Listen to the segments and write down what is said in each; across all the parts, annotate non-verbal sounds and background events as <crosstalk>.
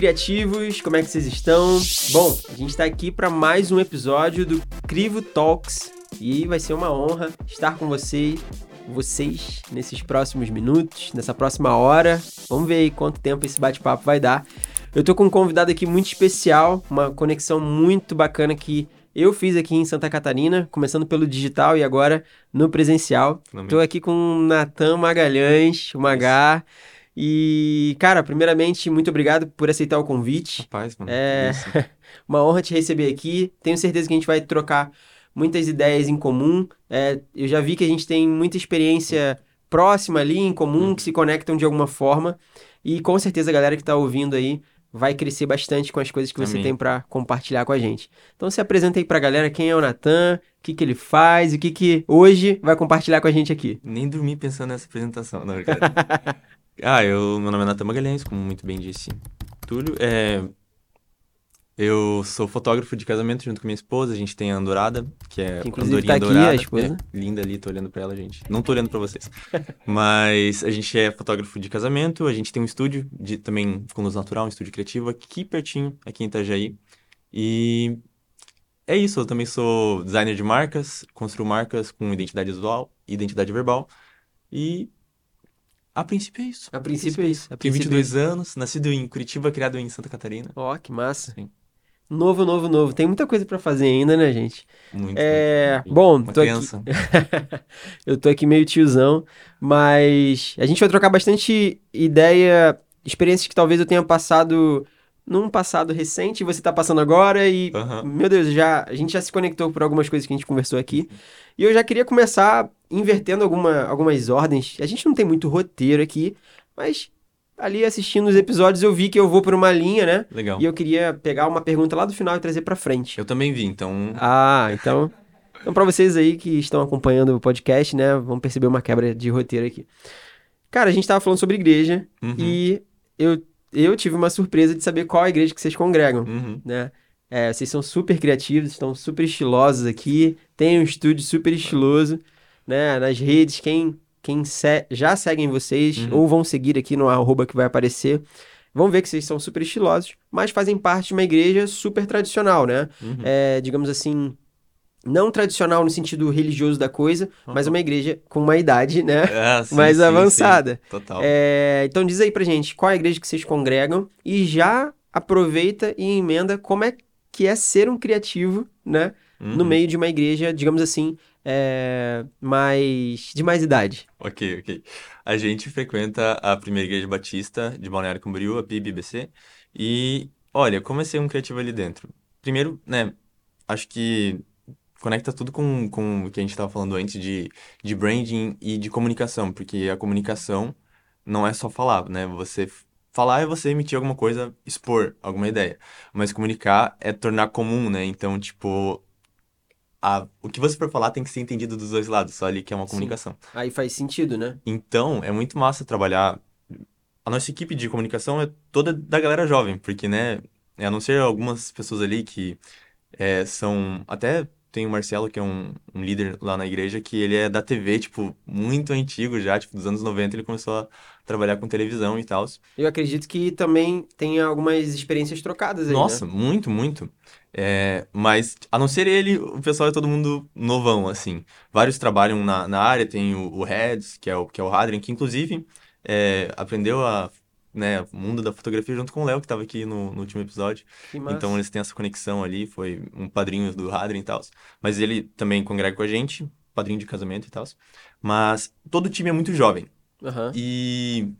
criativos, como é que vocês estão? Bom, a gente está aqui para mais um episódio do Crivo Talks e vai ser uma honra estar com vocês, vocês nesses próximos minutos, nessa próxima hora. Vamos ver aí quanto tempo esse bate-papo vai dar. Eu tô com um convidado aqui muito especial, uma conexão muito bacana que eu fiz aqui em Santa Catarina, começando pelo digital e agora no presencial. Estou aqui com o Natan Magalhães, o Magá. E, cara, primeiramente, muito obrigado por aceitar o convite. Rapaz, mano. É <laughs> uma honra te receber aqui. Tenho certeza que a gente vai trocar muitas ideias em comum. É, eu já vi que a gente tem muita experiência próxima ali, em comum, que se conectam de alguma forma. E com certeza a galera que está ouvindo aí vai crescer bastante com as coisas que você Amém. tem para compartilhar com a gente. Então se apresenta aí pra galera quem é o Natan, o que, que ele faz, o que, que hoje vai compartilhar com a gente aqui. Nem dormi pensando nessa apresentação, na verdade. <laughs> ah, eu, meu nome é Natan Magalhães, como muito bem disse Túlio. É, eu sou fotógrafo de casamento junto com minha esposa. A gente tem a Andorada, que é Que inclusive tá aqui, Dourada. a esposa. É, linda ali, tô olhando pra ela, gente. Não tô olhando pra vocês. <laughs> Mas a gente é fotógrafo de casamento. A gente tem um estúdio de também com luz natural, um estúdio criativo aqui pertinho, aqui em Itajaí. E é isso, eu também sou designer de marcas, construo marcas com identidade visual, identidade verbal. E a princípio é isso. A princípio é isso. A Tenho princípio é 22 anos, nascido em Curitiba, criado em Santa Catarina. Ó, que massa. Sim. Novo, novo, novo. Tem muita coisa pra fazer ainda, né, gente? Muito. É, muito. bom, Uma tô aqui. criança. <laughs> Eu tô aqui meio tiozão, mas a gente vai trocar bastante ideia, experiências que talvez eu tenha passado num passado recente e você tá passando agora e, Aham. meu Deus, já, a gente já se conectou por algumas coisas que a gente conversou aqui. E eu já queria começar invertendo alguma, algumas ordens. A gente não tem muito roteiro aqui, mas ali assistindo os episódios eu vi que eu vou por uma linha, né? Legal. E eu queria pegar uma pergunta lá do final e trazer pra frente. Eu também vi, então. Ah, então. Então, pra vocês aí que estão acompanhando o podcast, né, vão perceber uma quebra de roteiro aqui. Cara, a gente tava falando sobre igreja Uhum. e eu, eu tive uma surpresa de saber qual a igreja que vocês congregam, Uhum. né? É, vocês são super criativos, estão super estilosos aqui, tem um estúdio super estiloso, né? Nas redes, quem, quem se- já seguem vocês Uhum. ou vão seguir aqui no arroba que vai aparecer, vão ver que vocês são super estilosos, mas fazem parte de uma igreja super tradicional, né? Uhum. é, digamos assim, não tradicional no sentido religioso da coisa, mas uma igreja com uma idade, né? <laughs> Ah, sim, mais sim, avançada. sim. Total. É, então diz aí pra gente qual é a igreja que vocês congregam e já aproveita e emenda como é que é ser um criativo, né? No Uhum. meio de uma igreja, digamos assim, é, mais de mais idade. Ok, ok. A gente frequenta a primeira igreja batista de Balneário Camboriú, a PIB-BC, e olha, como é um criativo ali dentro? Primeiro, né, acho que conecta tudo com, com o que a gente estava falando antes de, de branding e de comunicação, porque a comunicação não é só falar, né? Você falar é você emitir alguma coisa, expor alguma ideia, mas comunicar é tornar comum, né? Então, tipo, a, o que você for falar tem que ser entendido dos dois lados, só ali que é uma Sim. comunicação. Aí faz sentido, né? Então, é muito massa trabalhar. A nossa equipe de comunicação é toda da galera jovem, porque, né, a não ser algumas pessoas ali que é, são. Até tem o Marcelo, que é um, um líder lá na igreja, que ele é da TV, tipo, muito antigo já, tipo, dos anos 90 ele começou a trabalhar com televisão e tal. Eu acredito que também tem algumas experiências trocadas aí, Nossa, né? muito, muito. É, mas, a não ser ele, o pessoal é todo mundo novão, assim. Vários trabalham na, na área, tem o, o Reds, que é o, que é o Hadrian, que inclusive é, aprendeu a, né, mundo da fotografia junto com o Léo, que estava aqui no, no último episódio. Então eles têm essa conexão ali, foi um padrinho do Hadrian e tal. Mas ele também congrega com a gente, padrinho de casamento e tal. Mas todo o time é muito jovem. Aham. E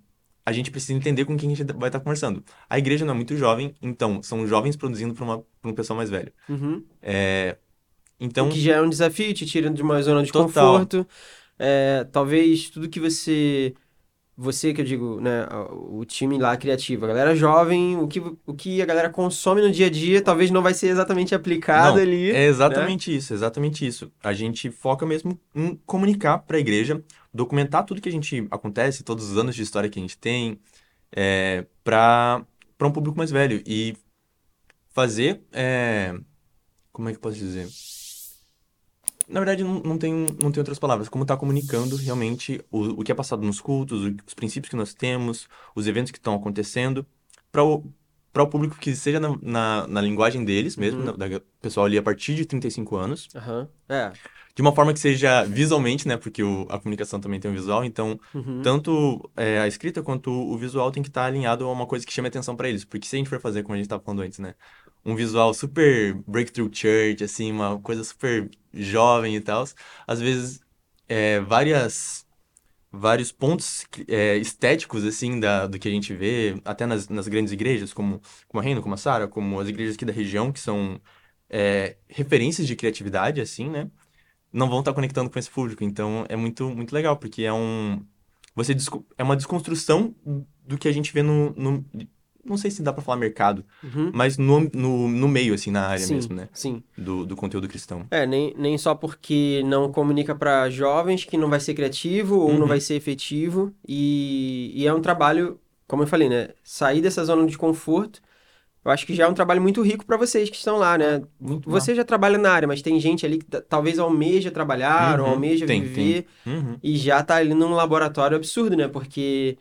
a gente precisa entender com quem a gente vai estar conversando. A igreja não é muito jovem, então são jovens produzindo para um pessoal mais velho. Uhum. É, então, O que já é um desafio, te tira de uma zona de Total. conforto. É, talvez tudo que você. Você que eu digo, né? O time lá criativo, a galera jovem, o que, o que a galera consome no dia a dia, talvez não vai ser exatamente aplicado Não, ali. é exatamente isso, exatamente isso. A gente foca mesmo em comunicar para a igreja, documentar tudo que a gente acontece, todos os anos de história que a gente tem, é, para um público mais velho e fazer, é, como é que eu posso dizer? Na verdade, não, não tem, não tem outras palavras. Como tá comunicando realmente o, o que é passado nos cultos, o- os princípios que nós temos, os eventos que estão acontecendo, para para o público que seja na, na, na linguagem deles mesmo, Uhum. da, da pessoal ali a partir de 35 anos, Aham. É. de uma forma que seja visualmente, né? Porque o- a comunicação também tem um visual, então Uhum. tanto é, a escrita quanto o visual tem que estar alinhado a uma coisa que chame atenção para eles. Porque se a gente for fazer, como a gente estava falando antes, né? Um visual super breakthrough church, assim, uma coisa super jovem e tal, às vezes é, várias vários pontos é, estéticos assim da, do que a gente vê até nas, nas grandes igrejas como como a Reino, como a Sara, como as igrejas aqui da região que são é, referências de criatividade assim, né? Não vão estar conectando com esse público, então é muito muito legal porque é um você é uma desconstrução do que a gente vê no, no não sei se dá pra falar mercado, Uhum. mas no, no, no meio assim na área Sim, mesmo, né? sim. Do, do conteúdo cristão. É, nem, nem só porque não comunica para jovens que não vai ser criativo ou não Uhum. vai ser efetivo. E, e é um trabalho, como eu falei, né? Sair dessa zona de conforto, eu acho que já é um trabalho muito rico para vocês que estão lá, né? Muito Você já trabalha na área, mas tem gente ali que ta- talvez almeja trabalhar ou Uhum. almeja Tem, viver Uhum. e já tá ali num laboratório absurdo, né? Porque,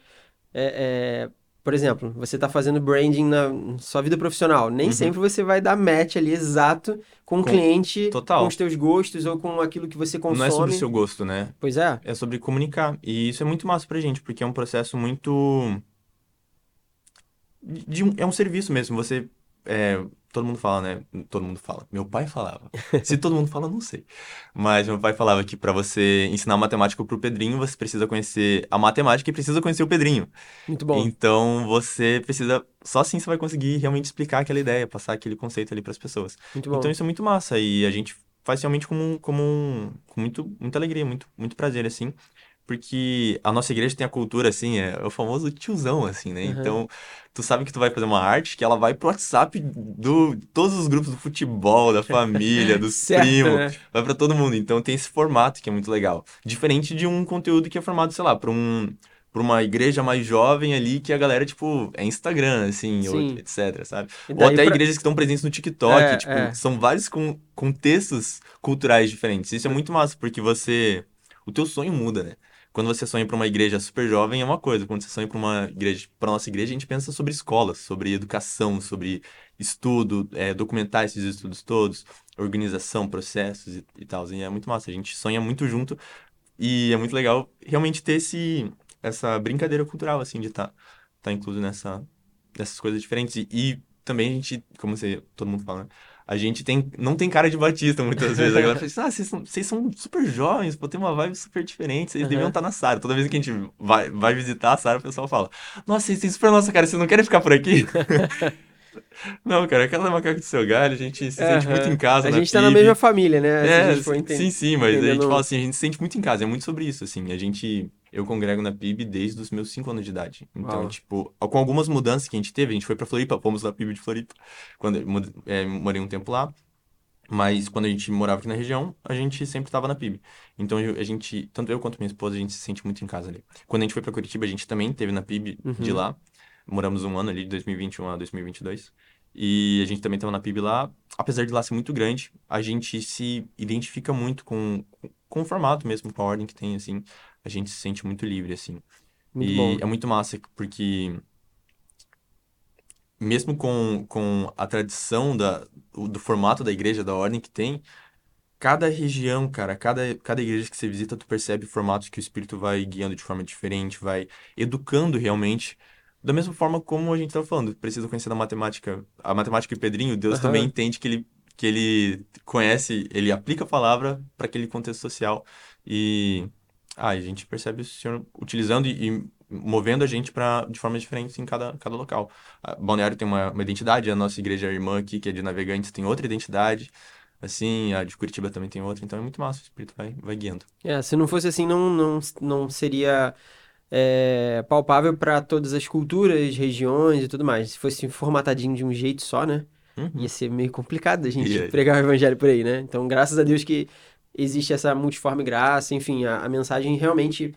é, é, por exemplo, você tá fazendo branding na sua vida profissional. Nem Uhum. sempre você vai dar match ali exato com o Com- cliente, total. com os teus gostos ou com aquilo que você consome. Não é sobre o seu gosto, né? Pois é. É sobre comunicar. E isso é muito massa pra gente, porque é um processo muito. de é um serviço mesmo. Você. é, todo mundo fala, né? Todo mundo fala. Meu pai falava. Se todo mundo fala, não sei. Mas meu pai falava que pra você ensinar matemática pro Pedrinho, você precisa conhecer a matemática e precisa conhecer o Pedrinho. Muito bom. Então você precisa. Só assim você vai conseguir realmente explicar aquela ideia, passar aquele conceito ali pras pessoas. Muito bom. Então isso é muito massa e a gente faz realmente como, um- como um, com muito, muita alegria, muito, muito prazer, assim, porque a nossa igreja tem a cultura, assim, é o famoso tiozão, assim, né? Uhum. Então, tu sabe que tu vai fazer uma arte que ela vai pro WhatsApp do todos os grupos do futebol, da família, <laughs> dos Certo, primos, né? vai pra todo mundo. Então tem esse formato que é muito legal. Diferente de um conteúdo que é formado, sei lá, pra um pra uma igreja mais jovem ali que a galera, tipo, é Instagram, assim, ou etc, sabe? Ou até pra- igrejas que estão presentes no TikTok, É, tipo, é. são vários con- contextos culturais diferentes. Isso é muito massa, porque você. O teu sonho muda, né? Quando você sonha pra uma igreja super jovem é uma coisa, quando você sonha pra uma igreja, pra nossa igreja, a gente pensa sobre escolas, sobre educação, sobre estudo, é, documentar esses estudos todos, organização, processos e, e tal. E é muito massa, a gente sonha muito junto e é muito legal realmente ter esse, essa brincadeira cultural, assim, de estar tá, incluso nessa, nessas coisas diferentes. E, e também a gente, como você, todo mundo fala, né? A gente tem, não tem cara de batista muitas vezes. A galera fala assim, ah, vocês são, vocês são super jovens, pô, tem uma vibe super diferente, vocês Aham. deviam estar na Sara. Toda vez que a gente vai, vai visitar a Sara, o pessoal fala, nossa, vocês têm super nossa cara, vocês não querem ficar por aqui? <laughs> Não, cara, aquela macaca do seu galho, a gente se sente muito em casa A gente tá na PIB. mesma família, né? É, sim, sim, mas a gente entendendo- fala assim, a gente se sente muito em casa, é muito sobre isso, assim, a gente, eu congrego na PIB desde os meus 5 anos de idade, então, Uau. tipo, com algumas mudanças que a gente teve, a gente foi pra Floripa, fomos na PIB de Floripa, quando eu é, morei um tempo lá, mas quando a gente morava aqui na região, a gente sempre tava na PIB, então eu- a gente, tanto eu quanto minha esposa, a gente se sente muito em casa ali. Quando a gente foi pra Curitiba, a gente também teve na PIB de Uhum. lá, moramos um ano ali, de 2021 a 2022, e a gente também estava na PIB lá. Apesar de lá ser muito grande, a gente se identifica muito com, com o formato mesmo, com a ordem que tem, assim. A gente se sente muito livre, assim. Muito e bom. é muito massa, porque mesmo com, com a tradição da, do formato da igreja, da ordem que tem, cada região, cara, cada, cada igreja que você visita, tu percebe formatos que o Espírito vai guiando de forma diferente, vai educando realmente. Da mesma forma como a gente estava falando, precisa conhecer da matemática, a matemática e o Pedrinho, Deus Aham. também entende que ele, que ele conhece, ele aplica a palavra para aquele contexto social. E ah, a gente percebe o Senhor utilizando e, e movendo a gente para de formas diferentes em cada, cada local. A Balneário tem uma, uma identidade, a nossa igreja irmã aqui, que é de Navegantes, tem outra identidade. Assim, a de Curitiba também tem outra, então é muito massa, o Espírito vai, vai guiando. É, se não fosse assim, não, não, não seria é, palpável para todas as culturas, regiões e tudo mais. Se fosse formatadinho de um jeito só, né? Uhum. Ia ser meio complicado a gente pregar o evangelho por aí, né? Então, graças a Deus que existe essa multiforme graça, enfim, a, a mensagem realmente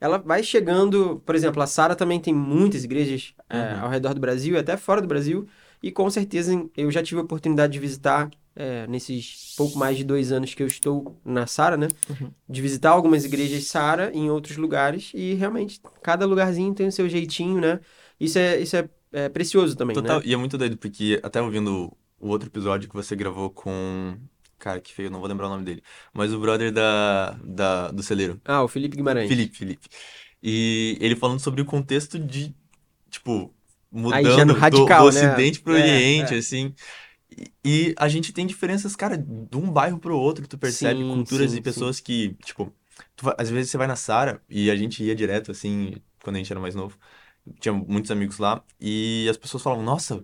ela vai chegando, por exemplo, a Sara também tem muitas igrejas é, Uhum. ao redor do Brasil, e até fora do Brasil, e com certeza eu já tive a oportunidade de visitar é, nesses pouco mais de dois anos que eu estou na Sara, né? Uhum. De visitar algumas igrejas Sara em outros lugares, e realmente cada lugarzinho tem o seu jeitinho, né? Isso é, isso é é, precioso também, Total, né? e é muito doido, porque até ouvindo o outro episódio que você gravou com. Cara, que feio, não vou lembrar o nome dele. Mas o brother da, da, do celeiro. Ah, o Felipe Guimarães. Felipe, Felipe. E ele falando sobre o contexto de, tipo, mudando do, radical, do né? Ocidente pro É, Oriente, é. assim. E, e a gente tem diferenças, cara, de um bairro pro outro. Tu percebe Sim, culturas sim, e pessoas que, tipo, tu às vezes você vai na Sara e a gente ia direto, assim, quando a gente era mais novo. Tinha muitos amigos lá e as pessoas falavam, nossa.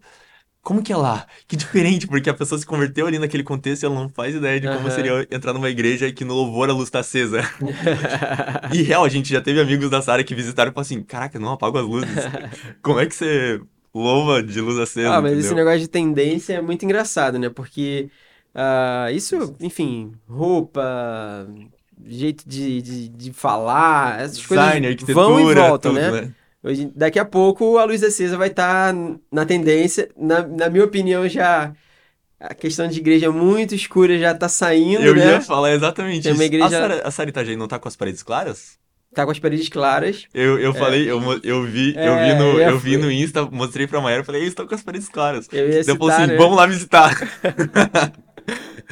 Como que é lá? Que diferente, porque a pessoa se converteu ali naquele contexto e ela não faz ideia de como Aham. seria entrar numa igreja e que no louvor a luz tá acesa. <laughs> E real, a gente já teve amigos da Sara que visitaram e falaram assim: Caraca, não apaga as luzes. <laughs> Como é que você louva de luz acesa? Ah, mas esse entendeu? negócio de tendência é muito engraçado, né? Porque ah, isso, enfim, roupa, jeito de, de, de falar, essas Design, coisas vão e voltam, tudo, né? né? Hoje, daqui a pouco a luz acesa vai estar na tendência. Na, na minha opinião, já a questão de igreja muito escura já tá saindo, Eu né? ia falar exatamente Tem uma isso. igreja- A Itajaí não tá com as paredes claras? Tá com as paredes claras. Eu, eu falei, eu, eu vi, eu É, vi no, eu eu vi no Insta, mostrei pra Mayara, falei, eles estão com as paredes claras. Eu ia Daí eu falei citar, assim, né? vamos lá visitar. <laughs>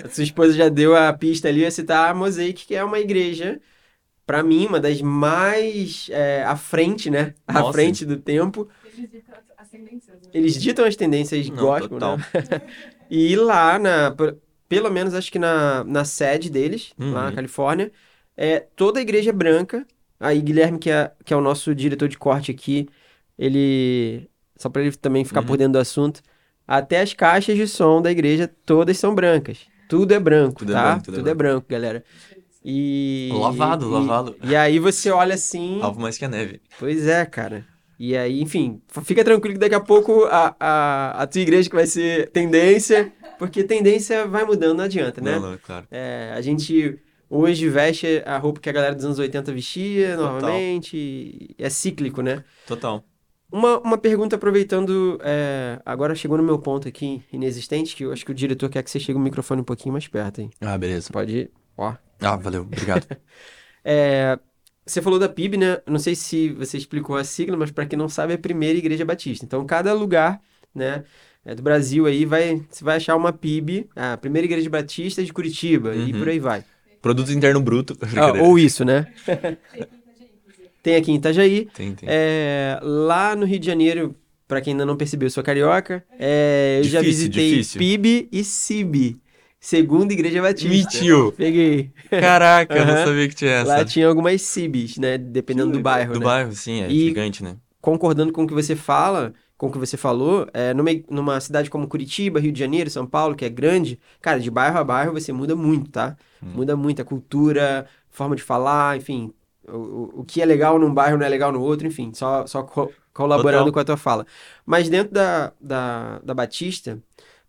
A sua esposa já deu a pista ali, ia citar a Mosaic, que é uma igreja, pra mim, uma das mais é, à frente, né? À Nossa. frente do tempo. Eles ditam as tendências, né? Eles ditam as tendências Não, gospel, total. né? E lá, na, pelo menos acho que na, na sede deles, lá na Uhum. Califórnia, é toda a igreja é branca. Aí Guilherme, que é, que é o nosso diretor de corte aqui, ele. Só para ele também ficar Uhum. por dentro do assunto. Até as caixas de som da igreja, todas são brancas. Tudo é branco, Tudo é tá? branco, tudo é Tudo é branco, galera. E. Lavado, e- lavado. E aí você olha assim. Algo mais que a neve. Pois é, cara. E aí, enfim, fica tranquilo que daqui a pouco a, a, a tua igreja que vai ser tendência, porque tendência vai mudando, não adianta, né? Não, não, claro. É, a gente hoje veste a roupa que a galera dos anos 80 vestia Total. novamente, e é cíclico, né? Total. Uma, uma pergunta aproveitando, é, agora chegou no meu ponto aqui, inexistente, que eu acho que o diretor quer que você chegue o microfone um pouquinho mais perto, hein? Ah, beleza. Pode ir, ó. Ah, valeu, obrigado. <laughs> É, você falou da PIB, né? Não sei se você explicou a sigla, mas para quem não sabe, é a Primeira Igreja Batista. Então, cada lugar, né, é, do Brasil aí vai, você vai achar uma PIB, a Primeira Igreja Batista de Curitiba e Uhum. por aí vai. Produto interno bruto. <laughs> Ah, ou isso, né? Tem aqui em Itajaí. Tem, tem. É, lá no Rio de Janeiro, para quem ainda não percebeu, eu sou carioca. É, eu já Difícil, visitei difícil. PIB e CIB, Segunda Igreja Batista. Mentiu. Peguei. Caraca, eu não sabia que tinha essa. Lá tinha algumas CIBs, né? Dependendo do bairro, Do né? bairro, sim, é E- gigante, né? concordando com o que você fala, com o que você falou, é, numa, numa cidade como Curitiba, Rio de Janeiro, São Paulo, que é grande, cara, de bairro a bairro você muda muito, tá? Hum. Muda muito a cultura, forma de falar, enfim, o, o, o que é legal num bairro não é legal no outro, enfim, só, só co- colaborando Total. com a tua fala. Mas dentro da, da, da Batista,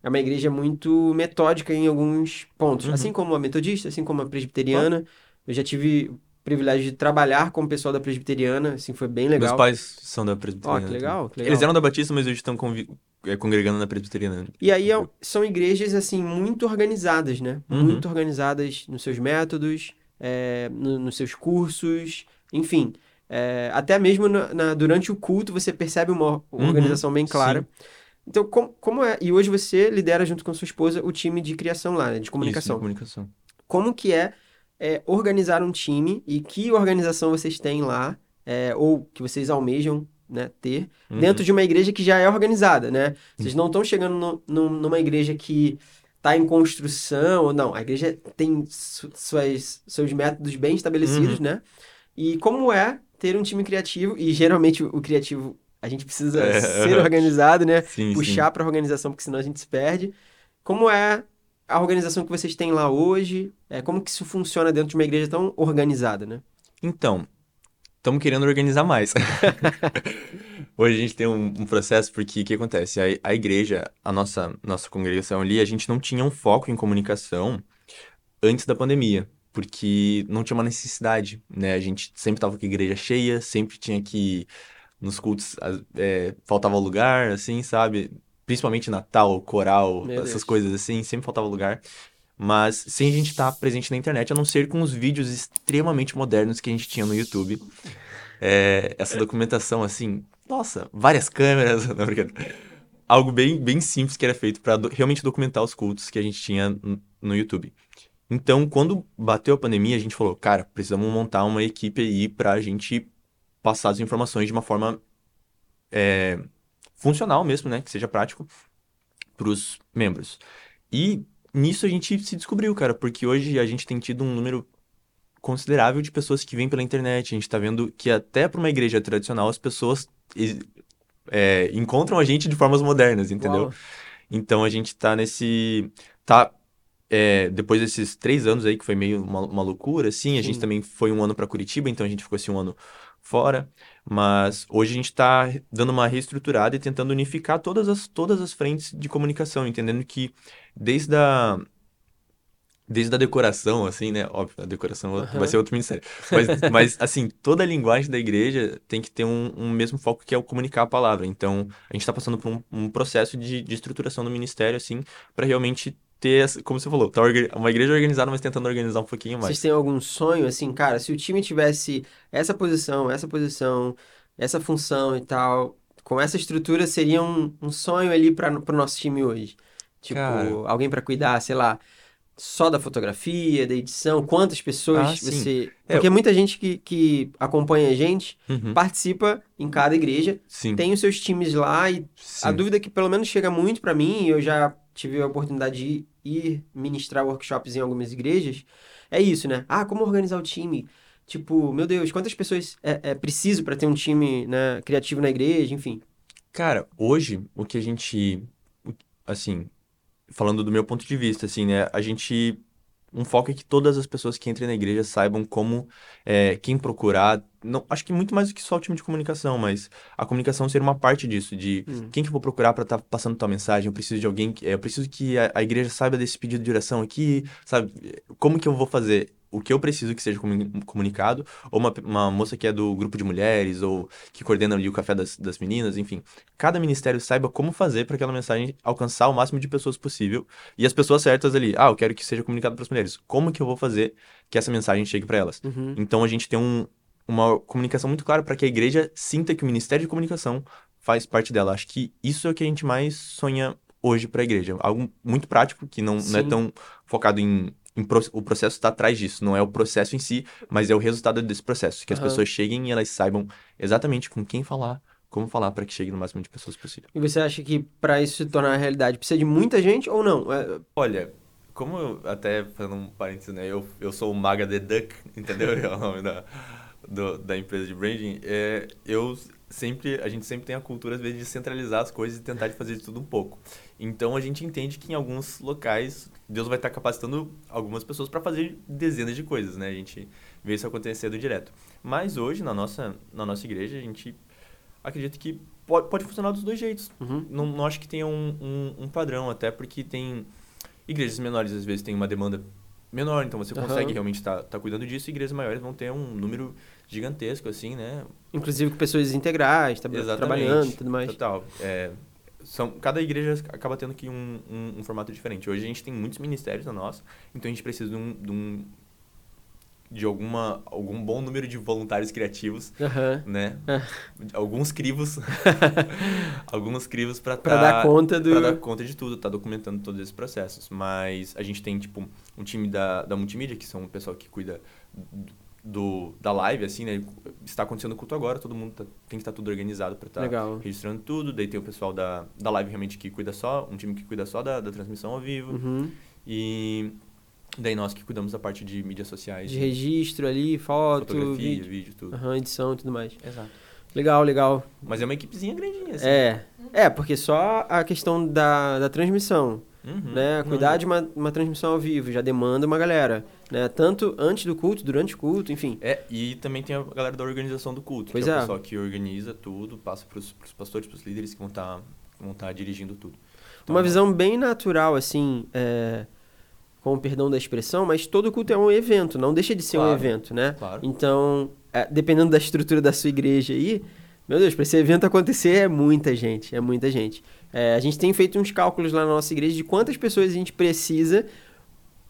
é uma igreja muito metódica em alguns pontos, Uhum. assim como a metodista, assim como a presbiteriana. Eu já tive o privilégio de trabalhar com o pessoal da presbiteriana, assim, foi bem legal. Meus pais são da Ó, presbiteriana. que legal, que legal. Eles eram da Batista, mas hoje estão convi- é, congregando na presbiteriana. E aí é- são igrejas, assim, muito organizadas, né? Uhum. Muito organizadas nos seus métodos, é, no- nos seus cursos, enfim. É, até mesmo na- na- durante o culto você percebe uma Uhum, organização bem clara. Então, como, como é? E hoje você lidera junto com sua esposa o time de criação lá, né? De Isso, comunicação. de comunicação. Como que é, é, organizar um time e que organização vocês têm lá, é, ou que vocês almejam, né, ter, Uhum. dentro de uma igreja que já é organizada, né? Vocês não estão chegando no- num- numa igreja que está em construção, ou não. A igreja tem su- suas, seus métodos bem estabelecidos, Uhum. né? E como é ter um time criativo, e geralmente o criativo a gente precisa É, ser organizado, né? Sim, Puxar para a organização, porque senão a gente se perde. Como é a organização que vocês têm lá hoje? É, como que isso funciona dentro de uma igreja tão organizada, né? Então, estamos querendo organizar mais. <laughs> Hoje a gente tem um, um processo, porque o que acontece? A, a igreja, a nossa, nossa congregação ali, a gente não tinha um foco em comunicação antes da pandemia, porque não tinha uma necessidade, né? A gente sempre tava com a igreja cheia, sempre tinha que, nos cultos, é, faltava lugar, assim, sabe? Principalmente Natal, coral, Meu essas Deus. coisas assim, sempre faltava lugar. Mas sem a gente estar presente na internet, a não ser com os vídeos extremamente modernos que a gente tinha no YouTube. É, essa documentação, assim, nossa, várias câmeras, <laughs> não, brincadeira. Algo bem, bem simples que era feito para realmente documentar os cultos que a gente tinha no YouTube. Então, quando bateu a pandemia, a gente falou, cara, precisamos montar uma equipe aí pra gente passar as informações de uma forma é, funcional mesmo, né? Que seja prático pros membros. E nisso a gente se descobriu, cara, porque hoje a gente tem tido um número considerável de pessoas que vêm pela internet. A gente tá vendo que até para uma igreja tradicional as pessoas é, encontram a gente de formas modernas, entendeu? Uau. Então a gente tá nesse. Tá. é, depois desses três anos aí, que foi meio uma, uma loucura, assim, a gente Sim. também foi um ano pra Curitiba, então a gente ficou assim um ano fora. Mas hoje a gente tá dando uma reestruturada e tentando unificar todas as, todas as frentes de comunicação, entendendo que desde a. Desde a decoração, assim, né? Óbvio, a decoração Aham. vai ser outro ministério. Mas, mas, assim, toda a linguagem da igreja tem que ter um, um mesmo foco que é o comunicar a palavra. Então, a gente está passando por um, um processo de, de estruturação do ministério, assim, para realmente ter, como você falou, tá uma igreja organizada, mas tentando organizar um pouquinho mais. Vocês têm algum sonho, assim, cara, se o time tivesse essa posição, essa posição, essa função e tal, com essa estrutura, seria um, um sonho ali para pro nosso time hoje? Tipo, Cara. alguém para cuidar, sei lá, só da fotografia, da edição, quantas pessoas Ah, você... É, Porque muita gente que, que acompanha a gente Uhum. participa em cada igreja, Sim, tem os seus times lá e a sim. dúvida que pelo menos chega muito pra mim, e eu já tive a oportunidade de ir ministrar workshops em algumas igrejas, é isso, né? Ah, como organizar o time? Tipo, meu Deus, quantas pessoas é, é preciso pra ter um time, né, criativo na igreja, enfim. Cara, hoje, o que a gente, assim, falando do meu ponto de vista, assim, né, a gente, um foco é que todas as pessoas que entrem na igreja saibam como, é, quem procurar, não, acho que muito mais do que só o time de comunicação, mas a comunicação ser uma parte disso, de Hum. quem que eu vou procurar para estar passando tua mensagem, eu preciso de alguém, que- é, eu preciso que a, a igreja saiba desse pedido de oração aqui, sabe, como que eu vou fazer o que eu preciso que seja comuni- comunicado, ou uma, uma moça que é do grupo de mulheres, ou que coordena ali o café das, das meninas, enfim. Cada ministério saiba como fazer para aquela mensagem alcançar o máximo de pessoas possível. E as pessoas certas ali, ah, eu quero que seja comunicado para as mulheres. Como que eu vou fazer que essa mensagem chegue para elas? Uhum. Então a gente tem um- uma comunicação muito clara para que a igreja sinta que o Ministério de Comunicação faz parte dela. Acho que isso é o que a gente mais sonha hoje para a igreja. Algo muito prático, que não, não é tão focado em pro- o processo está atrás disso. Não é o processo em si, mas é o resultado desse processo. Que as Aham. pessoas cheguem e elas saibam exatamente com quem falar, como falar para que chegue no máximo de pessoas possível. E você acha que pra isso se tornar realidade precisa de muita gente ou não? É, Olha, como eu, até fazendo um parênteses, né? Eu, eu sou o Maga The Duck, <laughs> entendeu? É o nome da, do- da empresa de branding. É, eu sempre, a gente sempre tem a cultura, às vezes, de centralizar as coisas e tentar de fazer de tudo um pouco. Então a gente entende que em alguns locais Deus vai estar capacitando algumas pessoas para fazer dezenas de coisas, né? A gente vê isso acontecendo direto. Mas hoje, na nossa, na nossa igreja, a gente acredita que pode, pode funcionar dos dois jeitos uhum. não, não acho que tenha um, um, um padrão, até porque tem igrejas menores, às vezes, tem uma demanda menor, então você Aham. consegue realmente estar tá, cuidando disso, e igrejas maiores vão ter um número gigantesco, assim, né? Inclusive com pessoas integrais, Exatamente. trabalhando tudo mais. Total. É, são, cada igreja acaba tendo que um, um, um formato diferente. Hoje a gente tem muitos ministérios na nossa, então a gente precisa de um, de, um, de alguma, algum bom número de voluntários criativos, né? <laughs> Alguns crivos, <laughs> alguns crivos para Pra dar conta do... Dar conta de tudo, tá documentando todos esses processos. Mas a gente tem, tipo, um time da, da multimídia, que são o pessoal que cuida do, da live, assim, né? Está acontecendo o culto agora, todo mundo tá- tem que estar tudo organizado pra estar Legal. registrando tudo. Daí tem o pessoal da, da live realmente que cuida só, um time que cuida só da, da transmissão ao vivo. Uhum. E daí nós que cuidamos da parte de mídias sociais, De registro ali, foto, fotografia, vídeo, vídeo, tudo. aham, edição e tudo mais. Exato. Legal, legal. Mas é uma equipezinha grandinha, assim. É, é, porque só a questão da, da transmissão, Uhum. né? Não, Cuidar de uma, uma transmissão ao vivo já demanda uma galera, né? Tanto antes do culto, durante o culto, enfim. É, e também tem a galera da organização do culto, Pois que é, é. o pessoal que organiza tudo, passa pros, pros pastores, pros líderes que vão estar vão tá dirigindo tudo. Então, Uma visão bem natural, assim, é, com o perdão da expressão, mas todo culto é um evento, não deixa de ser um Claro. evento, né? Claro. Então, é, dependendo da estrutura da sua igreja aí, meu Deus, para esse evento acontecer é muita gente, é muita gente. É, a gente tem feito uns cálculos lá na nossa igreja de quantas pessoas a gente precisa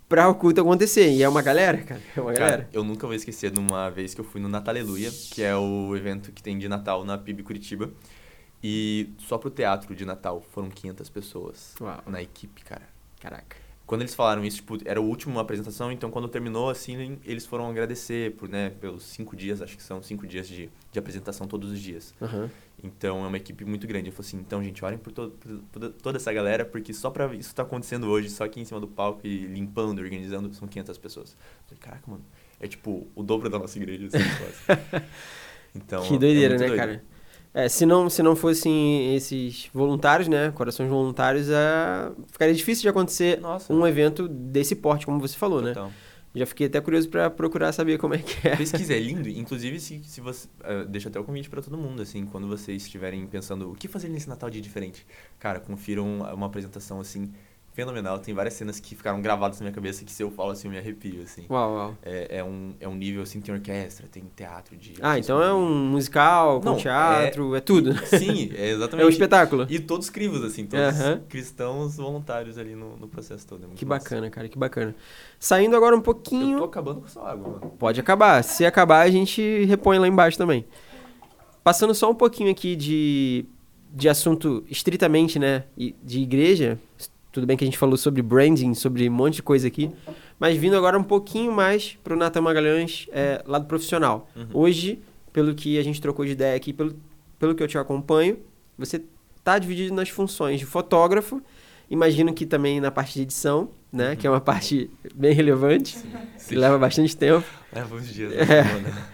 pra o culto acontecer. E é uma galera, cara. É uma galera. Cara, eu nunca vou esquecer de uma vez que eu fui no Nataleluia, que é o evento que tem de Natal na PIB Curitiba. E só pro teatro de Natal foram 500 pessoas Uau. na equipe, cara. Caraca. Quando eles falaram isso, tipo, era o último apresentação, então quando terminou, assim, eles foram agradecer por, né, pelos cinco dias, acho que são cinco dias de, de apresentação todos os dias. Aham. Então é uma equipe muito grande. Eu falei assim, então, gente, orem por, to por toda- essa galera, porque só pra isso tá acontecendo hoje, só aqui em cima do palco e limpando, organizando, são 500 pessoas. Eu falei, caraca, mano, é tipo o dobro da nossa igreja, assim. <laughs> <laughs> Então, Que é doideira, muito né, doido. cara? É, se não, se não fossem esses voluntários, né? Corações voluntários, é... ficaria difícil de acontecer Nossa. um evento desse porte, como você falou, né? Total. Já fiquei até curioso pra procurar saber como é que é. Pesquisa, é lindo. <laughs> Inclusive, se, se você. eh, deixa até o convite pra todo mundo, assim, quando vocês estiverem pensando o que fazer nesse Natal de diferente. Cara, confiram uma apresentação, assim, fenomenal. Tem várias cenas que ficaram gravadas na minha cabeça que se eu falo assim, eu me arrepio, assim. Uau, uau. É, é, um, é um nível, assim, tem orquestra, tem teatro de. Ah, então é um musical, com Não, teatro, é, tudo. Sim, é <laughs> exatamente. É um espetáculo. E todos crivos, assim, todos cristãos voluntários ali no, no processo todo. É Que massa. bacana, cara, que bacana. Saindo agora um Eu pouquinho. tô acabando com essa água, mano. Pode acabar. Se acabar, a gente repõe lá embaixo também. Passando só um pouquinho aqui de, de assunto estritamente, né, de igreja. Tudo bem que a gente falou sobre branding, sobre um monte de coisa aqui. Mas vindo agora um pouquinho mais pro Natan Magalhães, é, lado profissional. Uhum. Hoje, pelo que a gente trocou de ideia aqui, pelo, pelo que eu te acompanho, você tá dividido nas funções de fotógrafo, imagino que também na parte de edição, né, que é uma parte bem relevante, que leva bastante tempo. Leva uns dias É. na semana.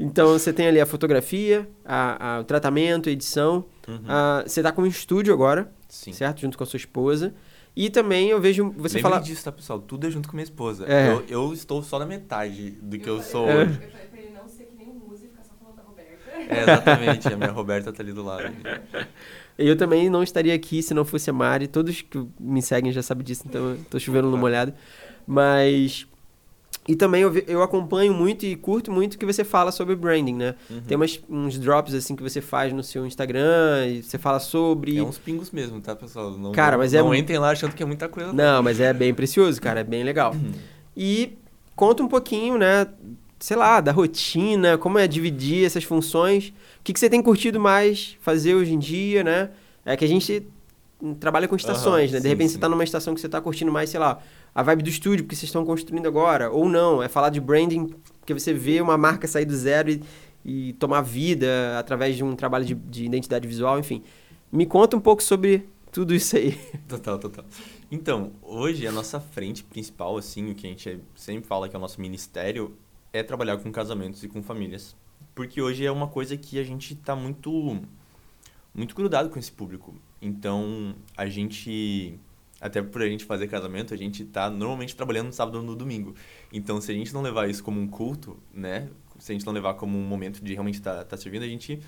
Então você tem ali a fotografia, a, a- o tratamento, a edição. Uhum. a- você tá com um estúdio agora, Sim. certo? Junto com a sua esposa. E também eu vejo você Lembrem falar. disso, tá, pessoal? Tudo é junto com minha esposa. É. Eu, eu estou só na metade do que eu, fa- sou É. hoje. Eu falei pra ele não ser que nem músico e ficar só falando da Roberta. É, exatamente. A minha Roberta tá ali do lado. <laughs> Eu também não estaria aqui se não fosse a Mari. Todos que me seguem já sabem disso, então eu tô chovendo no molhado. Mas. E também eu, eu acompanho muito e curto muito o que você fala sobre branding, né? Uhum. Tem umas, uns drops assim que você faz no seu Instagram e você fala sobre. É uns pingos mesmo, tá, pessoal? Não, Cara, não, mas é não entrem lá achando que é muita coisa. Não, mas é bem precioso, cara, é bem legal. Uhum. E conta um pouquinho, né, sei lá, da rotina, como é dividir essas funções. O que, que você tem curtido mais fazer hoje em dia, né? É que a gente trabalha com estações, Aham, né? De sim, repente sim. você tá numa estação que você tá curtindo mais, sei lá, a vibe do estúdio, porque vocês estão construindo agora. Ou não, é falar de branding, porque você vê uma marca sair do zero e, e tomar vida através de um trabalho de, de identidade visual, enfim. Me conta um pouco sobre tudo isso aí. <laughs> Total, total. Então, hoje a nossa frente principal, assim, o que a gente sempre fala que é o nosso ministério, é trabalhar com casamentos e com famílias. Porque hoje é uma coisa que a gente tá muito, muito grudado com esse público. Então, a gente, até por a gente fazer casamento, a gente tá normalmente trabalhando no sábado ou no domingo. Então, se a gente não levar isso como um culto, né? Se a gente não levar como um momento de realmente estar tá, tá servindo, a gente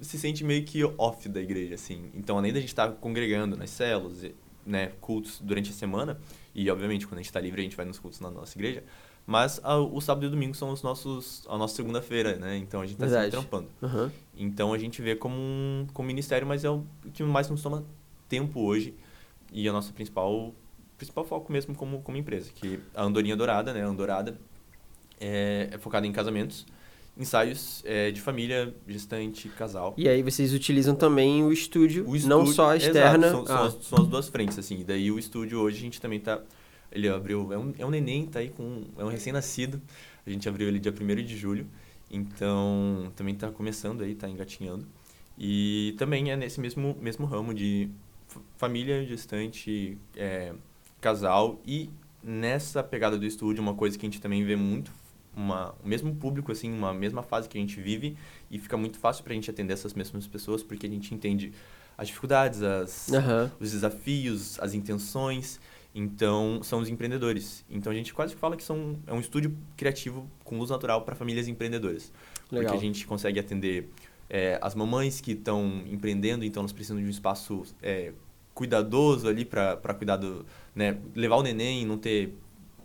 se sente meio que off da igreja, assim. Então, além da gente estar congregando nas células, né, cultos durante a semana, e obviamente quando a gente está livre a gente vai nos cultos na nossa igreja, mas a- o sábado e o domingo são os nossos, a nossa segunda-feira, né? Então a gente está sempre Verdade. trampando. Aham. Então a gente vê como um como ministério, mas é o que mais nos toma tempo hoje e a nossa principal principal foco mesmo como como empresa, que a Andorinha Dourada, né? Andorada é, é focada em casamentos, ensaios é, de família, gestante, casal. E aí vocês utilizam também o estúdio, O não estúdio- só a exato, externa. são, são Ah, as, são as duas frentes, assim. E daí o estúdio hoje a gente também tá. Ele abriu. É um, é um neném, tá aí com. É um recém-nascido. A gente abriu ele dia 1 de julho. Então também tá começando aí, tá engatinhando. E também é nesse mesmo, mesmo ramo de família, gestante, é, casal. E nessa pegada do estúdio, uma coisa que a gente também vê muito. Uma, o mesmo público, assim, uma mesma fase que a gente vive e fica muito fácil pra gente atender essas mesmas pessoas porque a gente entende as dificuldades, as, Aham. os desafios, as intenções. Então, são os empreendedores. Então, a gente quase que fala que são, é um estúdio criativo com luz natural para famílias empreendedoras. Legal. Porque a gente consegue atender é, as mamães que estão empreendendo, então elas precisam de um espaço é, cuidadoso ali para cuidar do... Né, levar o neném não ter,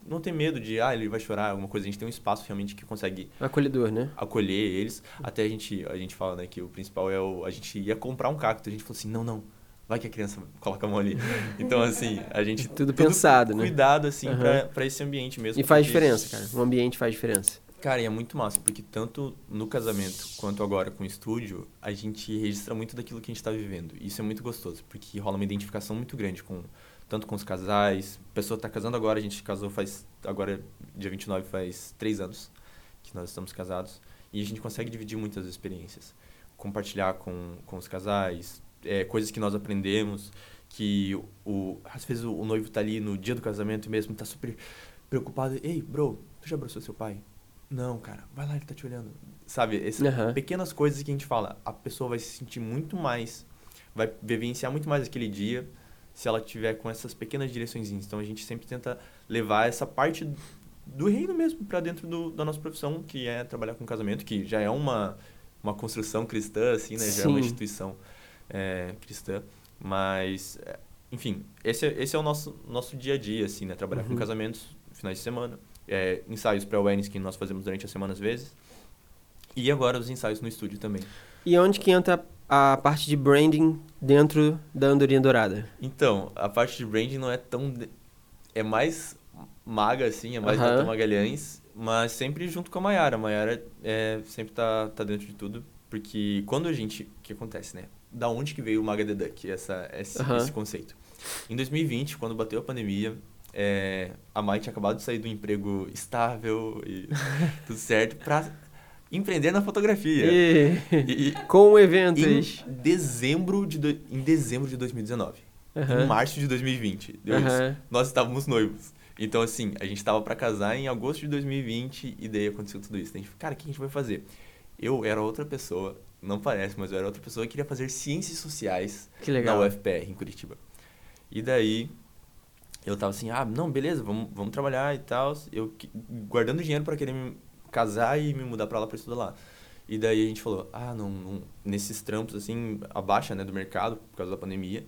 não ter medo de, ah, ele vai chorar, alguma coisa. A gente tem um espaço realmente que consegue Acolhedor, né? acolher eles. Até a gente, a gente fala, né, que o principal é o... A gente ia comprar um cacto, a gente falou assim, não, não, vai que a criança coloca a mão ali. <laughs> Então, assim, a gente... Tudo pensado, né? Cuidado, assim, Aham. pra, pra esse ambiente mesmo. E faz diferença, cara. O ambiente faz diferença. Cara, e é muito massa, porque tanto no casamento quanto agora com o estúdio, a gente registra muito daquilo que a gente tá vivendo. E isso é muito gostoso, porque rola uma identificação muito grande com tanto com os casais. A pessoa tá casando agora, a gente casou faz agora dia 29 faz três anos que nós estamos casados e a gente consegue dividir muitas experiências, compartilhar com, com os casais, é, coisas que nós aprendemos, que o às vezes o, o noivo tá ali no dia do casamento mesmo, tá super preocupado, ei, bro, tu já abraçou seu pai? Não, cara, vai lá, ele tá te olhando. Sabe, essas Aham. pequenas coisas que a gente fala, a pessoa vai se sentir muito mais, vai vivenciar muito mais aquele dia se ela tiver com essas pequenas direções. Então a gente sempre tenta levar essa parte do reino mesmo para dentro do, da nossa profissão, que é trabalhar com casamento, que já é uma, uma construção cristã, assim, né? Já é uma Sim. instituição é, cristã. Mas, é, enfim, esse é, esse é o nosso, nosso dia a dia, assim, né? Trabalhar Uhum. com casamentos, finais de semana, é, ensaios pré-awareness que nós fazemos durante a semana às vezes. E agora os ensaios no estúdio também. E onde que entra a parte de branding dentro da Andorinha Dourada? Então, a parte de branding não é tão. de- É mais maga, assim, é mais Aham. Nata Magalhães, mas sempre junto com a Mayara. A Mayara é, sempre tá, tá dentro de tudo, porque quando a gente. O que acontece, né? Da onde que veio o Maga the Duck, essa, esse, esse conceito? Em 2020, quando bateu a pandemia, é, a Mai tinha acabado de sair do emprego estável e <laughs> tudo certo pra empreender na fotografia. E... E- e- Com em eventos. dezembro de, do- em dezembro de 2019. Aham. Em março de 2020. Deu isso. Aham. Nós estávamos noivos. Então, assim, a gente estava para casar em agosto de 2020 e daí aconteceu tudo isso. A gente, cara, o que a gente vai fazer? Eu era outra pessoa, não parece, mas eu era outra pessoa que queria fazer ciências sociais na UFPR, em Curitiba. E daí, eu tava assim, ah, não, beleza, vamos, vamos trabalhar e tal. Eu guardando dinheiro para querer me casar e me mudar para lá para estudar lá. E daí a gente falou, ah, não, não- nesses trampos, assim, abaixa, né, do mercado, por causa da pandemia.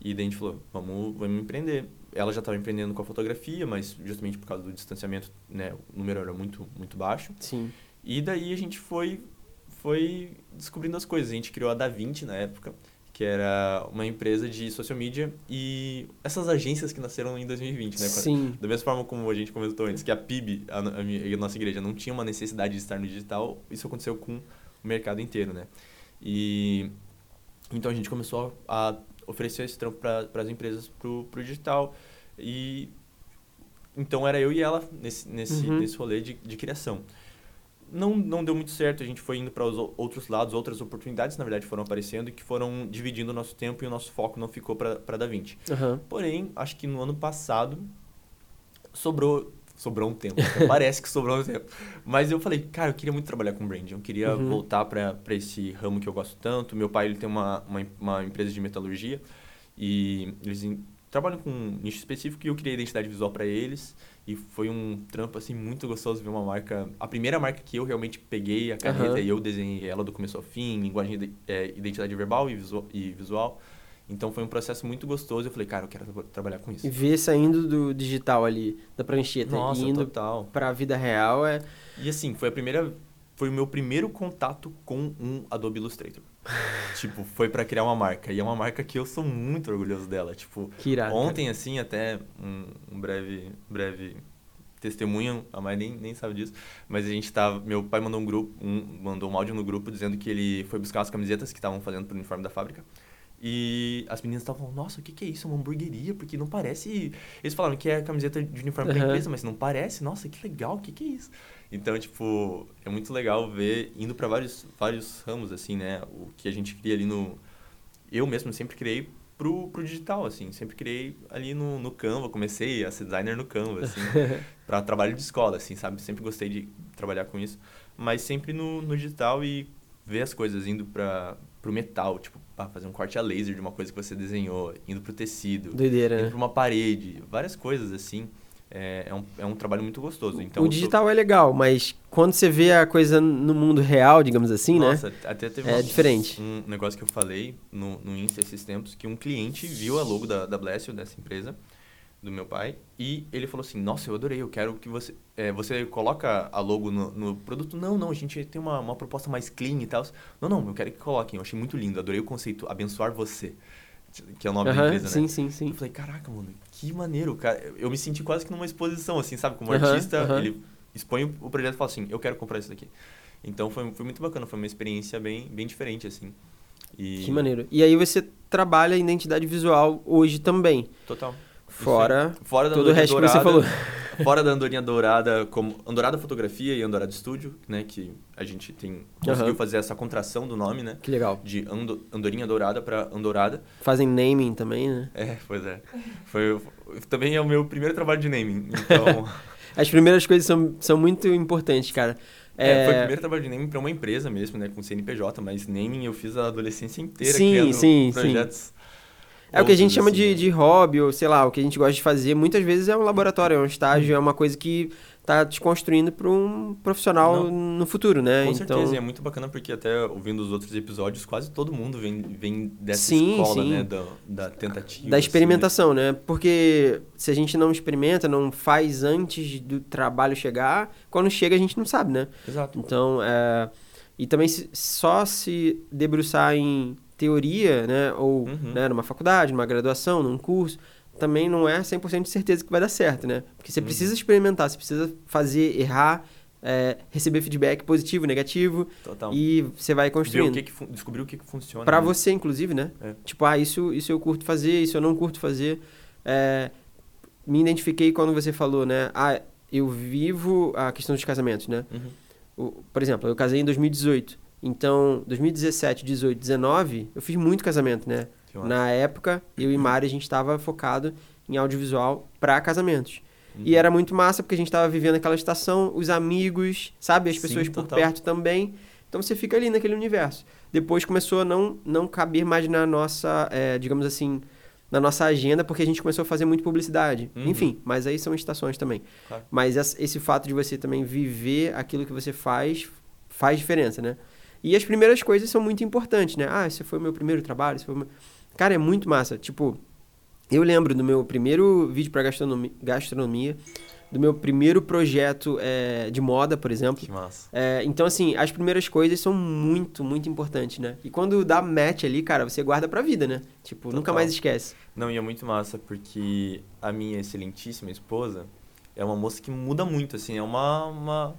E daí a gente falou, vamos, vamos empreender. Ela já estava empreendendo com a fotografia, mas justamente por causa do distanciamento, né, o número era muito, muito baixo. Sim. E daí a gente foi, foi descobrindo as coisas. A gente criou a DaVinci na época, que era uma empresa de social media e essas agências que nasceram em 2020, né? Sim. Da mesma forma como a gente comentou antes, que a PIB, a, a a nossa igreja, não tinha uma necessidade de estar no digital, isso aconteceu com o mercado inteiro, né? E então a gente começou a oferecer esse trampo para as empresas pro, pro digital e então era eu e ela nesse, nesse, Uhum. nesse rolê de, de criação. Não, não deu muito certo, a gente foi indo para os ou- outros lados, outras oportunidades, na verdade, foram aparecendo e que foram dividindo o nosso tempo e o nosso foco não ficou para Da Vinci. Aham. Porém, acho que no ano passado sobrou sobrou um tempo. <laughs> Parece que sobrou um tempo. Mas eu falei, cara, eu queria muito trabalhar com branding. Eu queria Uhum. voltar para esse ramo que eu gosto tanto. Meu pai ele tem uma, uma, uma empresa de metalurgia e eles trabalham com um nicho específico e eu criei identidade visual para eles. E foi um trampo assim muito gostoso ver uma marca, a primeira marca que eu realmente peguei a caneta Aham. e eu desenhei ela do começo ao fim, linguagem de, é, identidade verbal e visual, e visual. Então foi um processo muito gostoso. Eu falei, cara, eu quero tra- trabalhar com isso. E ver saindo do digital ali, da prancheta, Nossa, indo total. pra vida real é. E assim, foi a primeira foi o meu primeiro contato com um Adobe Illustrator. Tipo, foi pra criar uma marca. E é uma marca que eu sou muito orgulhoso dela. Tipo, irado. cara. ontem, assim, até um, um breve, breve testemunho, a Mai nem, nem sabe disso, mas a gente tava, meu pai mandou um grupo, um, mandou um áudio no grupo dizendo que ele foi buscar as camisetas que estavam fazendo pro uniforme da fábrica. E as meninas estavam falando, nossa, o que, que é isso? É uma hamburgueria? Porque não parece. Eles falaram que é camiseta de uniforme da Aham. empresa, mas não parece. Nossa, que legal, o que, que é isso? Então, tipo, é muito legal ver indo para vários, vários ramos, assim, né? O que a gente cria ali no. Eu mesmo sempre criei pro, pro digital, assim. Sempre criei ali no, no Canva. Comecei a ser designer no Canva, assim. <laughs> para trabalho de escola, assim, sabe? Sempre gostei de trabalhar com isso. Mas sempre no, no digital e ver as coisas indo para pro metal, tipo, fazer um corte a laser de uma coisa que você desenhou, indo pro tecido, Doideira, indo né? pra uma parede, várias coisas assim. É, é, um, é um trabalho muito gostoso. Então, o sou- digital é legal, mas quando você vê a coisa no mundo real, digamos assim, né? Nossa, até teve É uma- diferente. um negócio que eu falei no, no Insta esses tempos, que um cliente viu a logo da, da Blessio, dessa empresa, do meu pai, e ele falou assim, nossa, eu adorei, eu quero que você... é, você coloca a logo no, no produto? Não, não, a gente tem uma, uma proposta mais clean e tal. Não, não, eu quero que coloquem, eu achei muito lindo, adorei o conceito, abençoar você. Que é o nome da empresa, né? sim, sim, sim. Eu falei, caraca, mano, que maneiro, cara. Eu me senti quase que numa exposição, assim, sabe? Como artista, ele expõe o- projeto e fala assim, eu quero comprar isso daqui. Então foi, foi muito bacana, foi uma experiência bem, bem diferente, assim. E... Que maneiro. E aí você trabalha a identidade visual hoje também. Total. Fora Fora da todo o resto que você falou. <laughs> Fora da Andorinha Dourada, como Andorada Fotografia e Andorada Estúdio, né? Que a gente tem conseguiu Aham. fazer essa contração do nome, né? Que legal. De Ando, Andorinha Dourada para Andorada. Fazem naming também, né? É, pois é. Foi, também é o meu primeiro trabalho de naming. Então, <laughs> As primeiras coisas são, são muito importantes, cara. é, foi o primeiro trabalho de naming para uma empresa mesmo, né? Com CNPJ, mas naming eu fiz a adolescência inteira Sim, criando sim, sim. É o que a gente chama assim, de, né? de hobby, ou sei lá, o que a gente gosta de fazer. Muitas vezes é um laboratório, é um estágio, é uma coisa que tá te construindo para um profissional no futuro, né? Com então, certeza, e é muito bacana porque até ouvindo os outros episódios, quase todo mundo vem, vem dessa Sim, escola, sim. né? Da, da tentativa. da assim, experimentação, né? Porque se a gente não experimenta, não faz antes do trabalho chegar, quando chega a gente não sabe, né? né? Exato. Então, é... E também se- só se debruçar em teoria, né? Ou Uhum. né, numa faculdade, numa graduação, num curso, também não é 100% de certeza que vai dar certo, né? Porque você Uhum. precisa experimentar, você precisa fazer, errar, é, receber feedback positivo, negativo, Total. e você vai Ver o construindo. que que descobrir o que, que funciona. Pra né? você, inclusive, né? É. Tipo, ah, isso, isso eu curto fazer, isso eu não curto fazer. É, me identifiquei quando você falou, né? Ah, eu vivo a questão dos casamentos, né? Uhum. O- por exemplo, eu casei em 2018. Então, 2017, 18, 19, eu fiz muito casamento, né? Na época, eu e Mari, a gente estava focado em audiovisual para casamentos. Uhum. E era muito massa porque a gente estava vivendo aquela estação, os amigos, sabe? As Sim, pessoas por total. perto também. Então você fica ali naquele universo. Depois começou a não, não caber mais na nossa, eh, digamos assim, na nossa agenda, porque a gente começou a fazer muito publicidade. Uhum. Enfim, mas aí são estações também. Claro. Mas esse fato de você também viver aquilo que você faz, faz diferença, né? E as primeiras coisas são muito importantes, né? Ah, esse foi o meu primeiro trabalho, esse foi o meu... Cara, é muito massa. Tipo, eu lembro do meu primeiro vídeo para gastronomia, gastronomia, do meu primeiro projeto eh, de moda, por exemplo. Que massa. É, então, assim, as primeiras coisas são muito, muito importantes, né? E quando dá match ali, cara, você guarda pra vida, né? Tipo, nunca Total. mais esquece. Não, e é muito massa porque a minha excelentíssima esposa é uma moça que muda muito, assim, é uma. uma,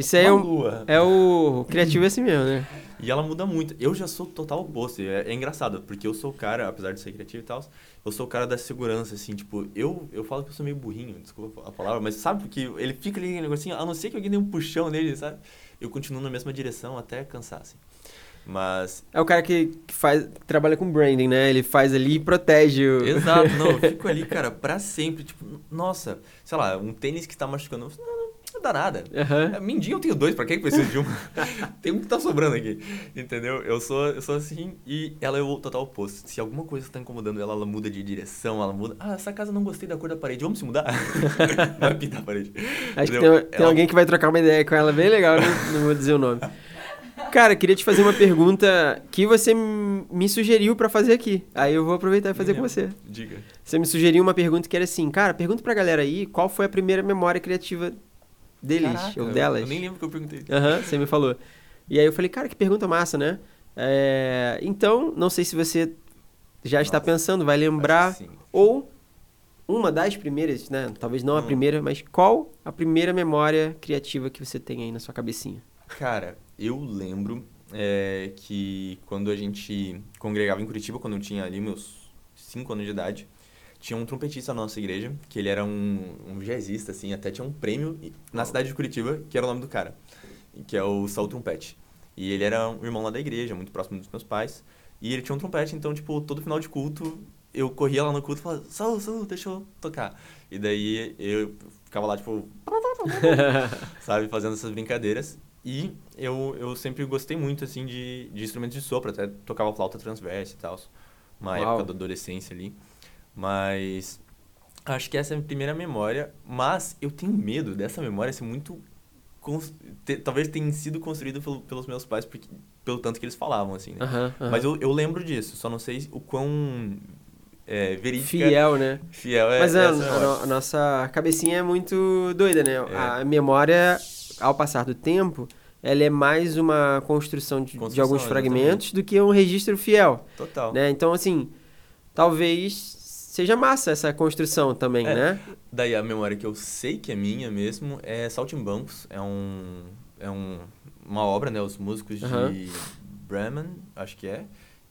Isso aí é, lua. é o criativo é assim mesmo, né? E ela muda muito. Eu já sou total oposto. É, é engraçado, porque eu sou o cara, apesar de ser criativo e tal, eu sou o cara da segurança, assim, tipo, eu, eu falo que eu sou meio burrinho, desculpa a palavra, mas sabe porque ele fica ali naquele negocinho, a não ser que alguém dê um puxão nele, sabe? Eu continuo na mesma direção até cansar, assim. Mas, É o cara que, que faz, que trabalha com branding, né? Ele faz ali e protege o... exato, não, eu <laughs> fico ali, cara, pra sempre, tipo, nossa, sei lá, um tênis que tá machucando, não, não, não dá nada. É, Mindinho eu tenho dois, pra que que precisa de um? <laughs> Tem um que tá sobrando aqui, entendeu? Eu sou, eu sou assim e ela é o total oposto. Se alguma coisa tá incomodando ela, ela muda de direção, ela muda. Ah, essa casa não gostei da cor da parede, vamos se mudar? <laughs> Vai pintar a parede. Acho que Entendeu? tem, tem Ela- alguém que vai trocar uma ideia com ela bem legal, né? <laughs> Não vou dizer o nome. Cara, queria te fazer uma pergunta que você me sugeriu pra fazer aqui. Aí eu vou aproveitar e fazer com você. Diga. Você me sugeriu uma pergunta que era assim, cara, pergunta pra galera aí qual foi a primeira memória criativa deles Caraca, ou delas. Eu nem lembro o que eu perguntei. Aham, você me falou. E aí eu falei, cara, que pergunta massa, né? É, então, não sei se você já está Nossa, pensando, vai lembrar, ou uma das primeiras, né? Talvez não a Hum. primeira, mas qual a primeira memória criativa que você tem aí na sua cabecinha? Cara, eu lembro é, que quando a gente congregava em Curitiba, quando eu tinha ali meus 5 anos de idade, tinha um trompetista na nossa igreja, que ele era um, um jazzista, assim, até tinha um prêmio na cidade de Curitiba, que era o nome do cara, que é o Saul Trompete. E ele era um irmão lá da igreja, muito próximo dos meus pais, e ele tinha um trompete, então, tipo, todo final de culto, eu corria lá no culto e falava, Saul, Saul, deixa eu tocar. E daí eu ficava lá, tipo, <laughs> sabe, fazendo essas brincadeiras. E eu, eu sempre gostei muito, assim, de, de instrumentos de sopro, até tocava flauta transversa e tal, uma Uau. época da adolescência ali. Mas acho que essa é a minha primeira memória, mas eu tenho medo dessa memória ser muito... talvez tenha sido construída pelo, pelos meus pais, porque, pelo tanto que eles falavam, assim, né? Mas eu, eu lembro disso, só não sei o quão é, verídica... Fiel, né? Fiel é Mas a, a a nossa cabecinha é muito doida, né? É. A memória, ao passar do tempo, ela é mais uma construção de, de Construção, alguns exatamente. fragmentos do que um registro fiel. Total. né? Então, assim, talvez seja massa essa construção também, É. né? Daí a memória que eu sei que é minha mesmo é Saltimbancos. É um. É um, uma obra, né? Os músicos Aham. de Bremen, acho que é.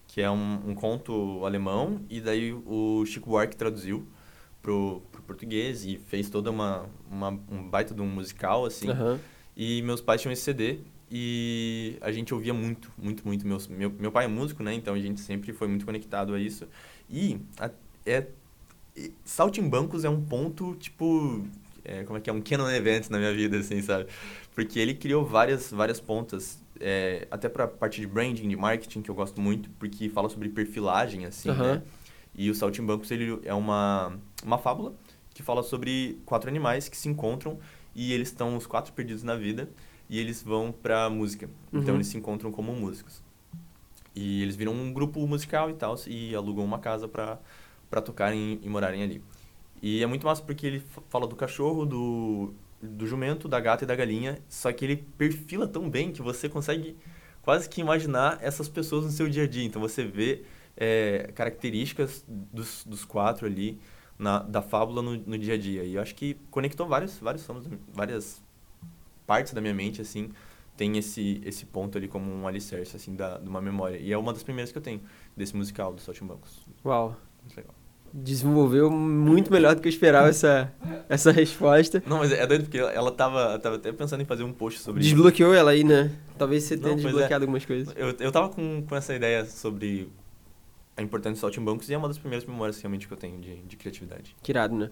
Que é um, um conto alemão. E daí o Chico Buarque traduziu pro, pro português e fez toda uma, uma. um baita de um musical, assim. Aham. E meus pais tinham esse CD e a gente ouvia muito, muito, muito. Meus, meu, meu pai é músico, né? Então a gente sempre foi muito conectado a isso. E a, é, Saltimbancos é um ponto, tipo... é, como é que é? Um canon event na minha vida, assim, sabe? Porque ele criou várias, várias pontas. é, até pra parte de branding, de marketing, que eu gosto muito. Porque fala sobre perfilagem, assim, Aham. né? E o Saltimbancos, ele é uma, uma fábula que fala sobre quatro animais que se encontram e eles estão os quatro perdidos na vida e eles vão pra música. Então Uhum. eles se encontram como músicos. E eles viram um grupo musical e tal e alugam uma casa pra, pra tocarem e morarem ali. E é muito massa porque ele fa- fala do cachorro, do, do jumento, da gata e da galinha, só que ele perfila tão bem que você consegue quase que imaginar essas pessoas no seu dia a dia. Então você vê é, características dos, dos quatro ali na, da fábula no, no dia a dia. E eu acho que conectou vários, vários sons, várias partes da minha mente, assim, tem esse, esse ponto ali como um alicerce, assim, da, de uma memória. E é uma das primeiras que eu tenho desse musical, do Saltimbancos. Uau. Muito legal. Desenvolveu muito melhor do que eu esperava essa, essa resposta. Não, mas é doido porque ela, tava, tava até pensando em fazer um post sobre isso. Desbloqueou ela aí, né? Talvez você tenha Não, pois é. desbloqueado algumas coisas. Eu, eu tava com, com essa ideia sobre a importância do Saltimbancos e é uma das primeiras memórias realmente que eu tenho de, de criatividade. Que irado, né?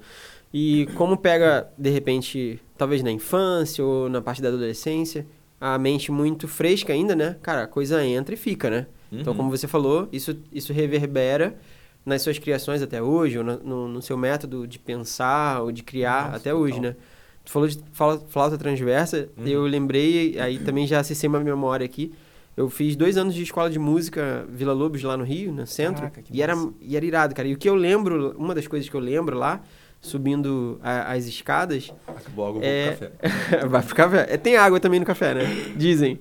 E como pega, de repente, talvez na infância ou na parte da adolescência, a mente muito fresca ainda, né? Cara, a coisa entra e fica, né? Então, Uhum. como você falou, isso, isso reverbera nas suas criações até hoje, ou no, no- seu método de pensar ou de criar Nossa, até hoje, total. né? Tu falou de flauta transversa, Uhum. eu lembrei, aí também já acessei uma memória aqui. Eu fiz dois anos de escola de música Vila Lobos lá no Rio, no centro, Caraca, e era, massa. e era irado, cara. E o que eu lembro, uma das coisas que eu lembro lá, subindo a- as escadas, Acabou a água, É- pro café. <laughs> Vai pro café. É, tem água também no café, né? Dizem.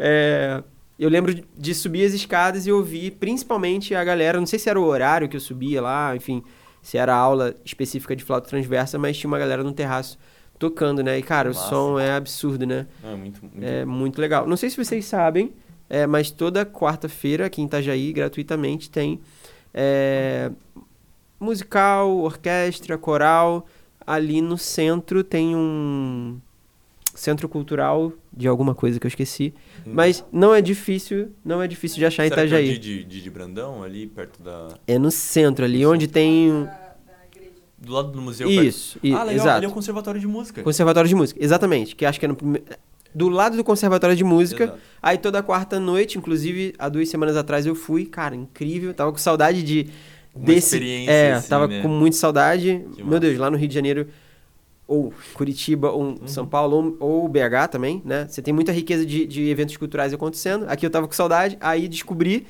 É, eu lembro de- subir as escadas e ouvir principalmente a galera, não sei se era o horário que eu subia lá, enfim, se era aula específica de flauta transversa, mas tinha uma galera no terraço tocando, né? E, cara, o Massa. som é absurdo, né? É muito, muito É muito legal. Não sei se vocês sabem, é, mas toda quarta-feira aqui em Itajaí, gratuitamente, tem é, musical, orquestra, coral. Ali no centro tem um centro cultural de alguma coisa que eu esqueci. Hum. Mas não é difícil, não é difícil de achar em Será que é o Itajaí. de, de, de Brandão, ali perto da... É no centro ali, onde tem... um- Da, da igreja. Do lado do museu. perto- Isso, Ah, legal, exato. ali é o conservatório de música. Conservatório de Música, exatamente. Que acho que é no do lado do Conservatório de Música. Exato. Aí toda quarta noite, inclusive há duas semanas atrás eu fui, cara, incrível. Tava com saudade de Uma desse. experiência, É, assim, tava né? com muita saudade. Que Meu massa. Deus, lá no Rio de Janeiro, ou Curitiba, ou Uhum. São Paulo, ou, ou BH também, né? Você tem muita riqueza de, de eventos culturais acontecendo. Aqui eu tava com saudade, aí descobri.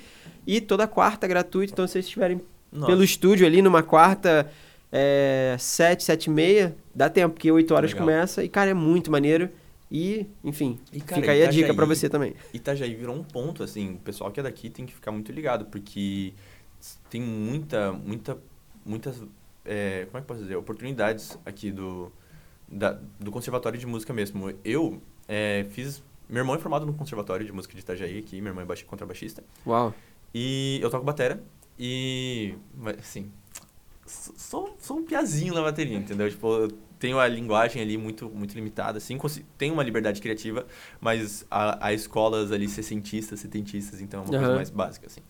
E toda quarta gratuito, então se vocês estiverem Nossa. pelo estúdio ali numa quarta, é, sete, sete e meia, dá tempo, porque oito horas Legal. começa. E, cara, é muito maneiro. E, enfim, E, cara, fica aí a dica Itajaí- pra você também. Itajaí virou um ponto, assim, o pessoal que é daqui tem que ficar muito ligado, porque tem muita, muita, muitas, é, como é que posso dizer, oportunidades aqui do, da- do Conservatório de Música mesmo. Eu é, fiz, meu irmão é formado no Conservatório de Música de Itajaí aqui, meu irmão é baixi- contrabaixista, Uau. e eu toco batera, e, assim, sou, sou um piazinho na bateria, entendeu? Tipo, eu tenho a linguagem ali muito, muito limitada, assim, tenho uma liberdade criativa, mas há, há escolas ali sessentistas, setentistas, então é uma coisa Aham. mais básica, assim.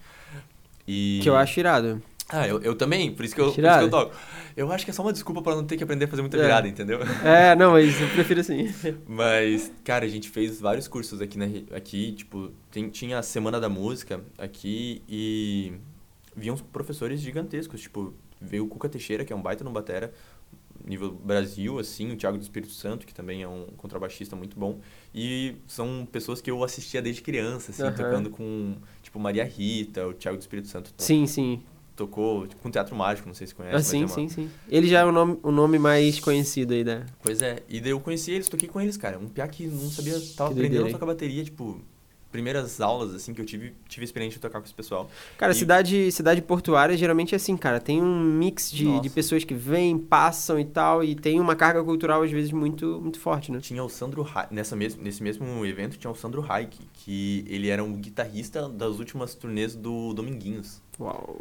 E... Que eu acho irado. Ah, eu, eu também, por isso, que eu, por isso que eu toco. Eu acho que é só uma desculpa pra não ter que aprender a fazer muita É. virada, entendeu? É, não, mas eu prefiro assim. <laughs> Mas, cara, a gente fez vários cursos aqui, na, aqui tipo, tem- tinha a Semana da Música aqui e vinham professores gigantescos, tipo, veio o Cuca Teixeira, que é um baita no batera, nível Brasil, assim, o Thiago do Espírito Santo, que também é um contrabaixista muito bom, e são pessoas que eu assistia desde criança, assim, Aham. tocando com, tipo, Maria Rita, o Thiago do Espírito Santo to- Sim, sim. Tocou tipo, com Teatro Mágico, não sei se conhece, Ah, sim, é uma- sim, sim. Ele já é o nome, o nome mais conhecido aí, né? Pois é, e daí eu conheci eles, toquei com eles, cara. Um piá que não sabia, tava Que aprendendo a tocar bateria, tipo, primeiras aulas, assim, que eu tive, tive experiência de tocar com esse pessoal. Cara, E- cidade, cidade portuária geralmente é assim, cara. Tem um mix de, de pessoas que vêm, passam e tal, e tem uma carga cultural, às vezes, muito, muito forte, né? Tinha o Sandro Hai- nessa mes nesse mesmo evento tinha o Sandro Haik, que ele era um guitarrista das últimas turnês do Dominguinhos. Uau.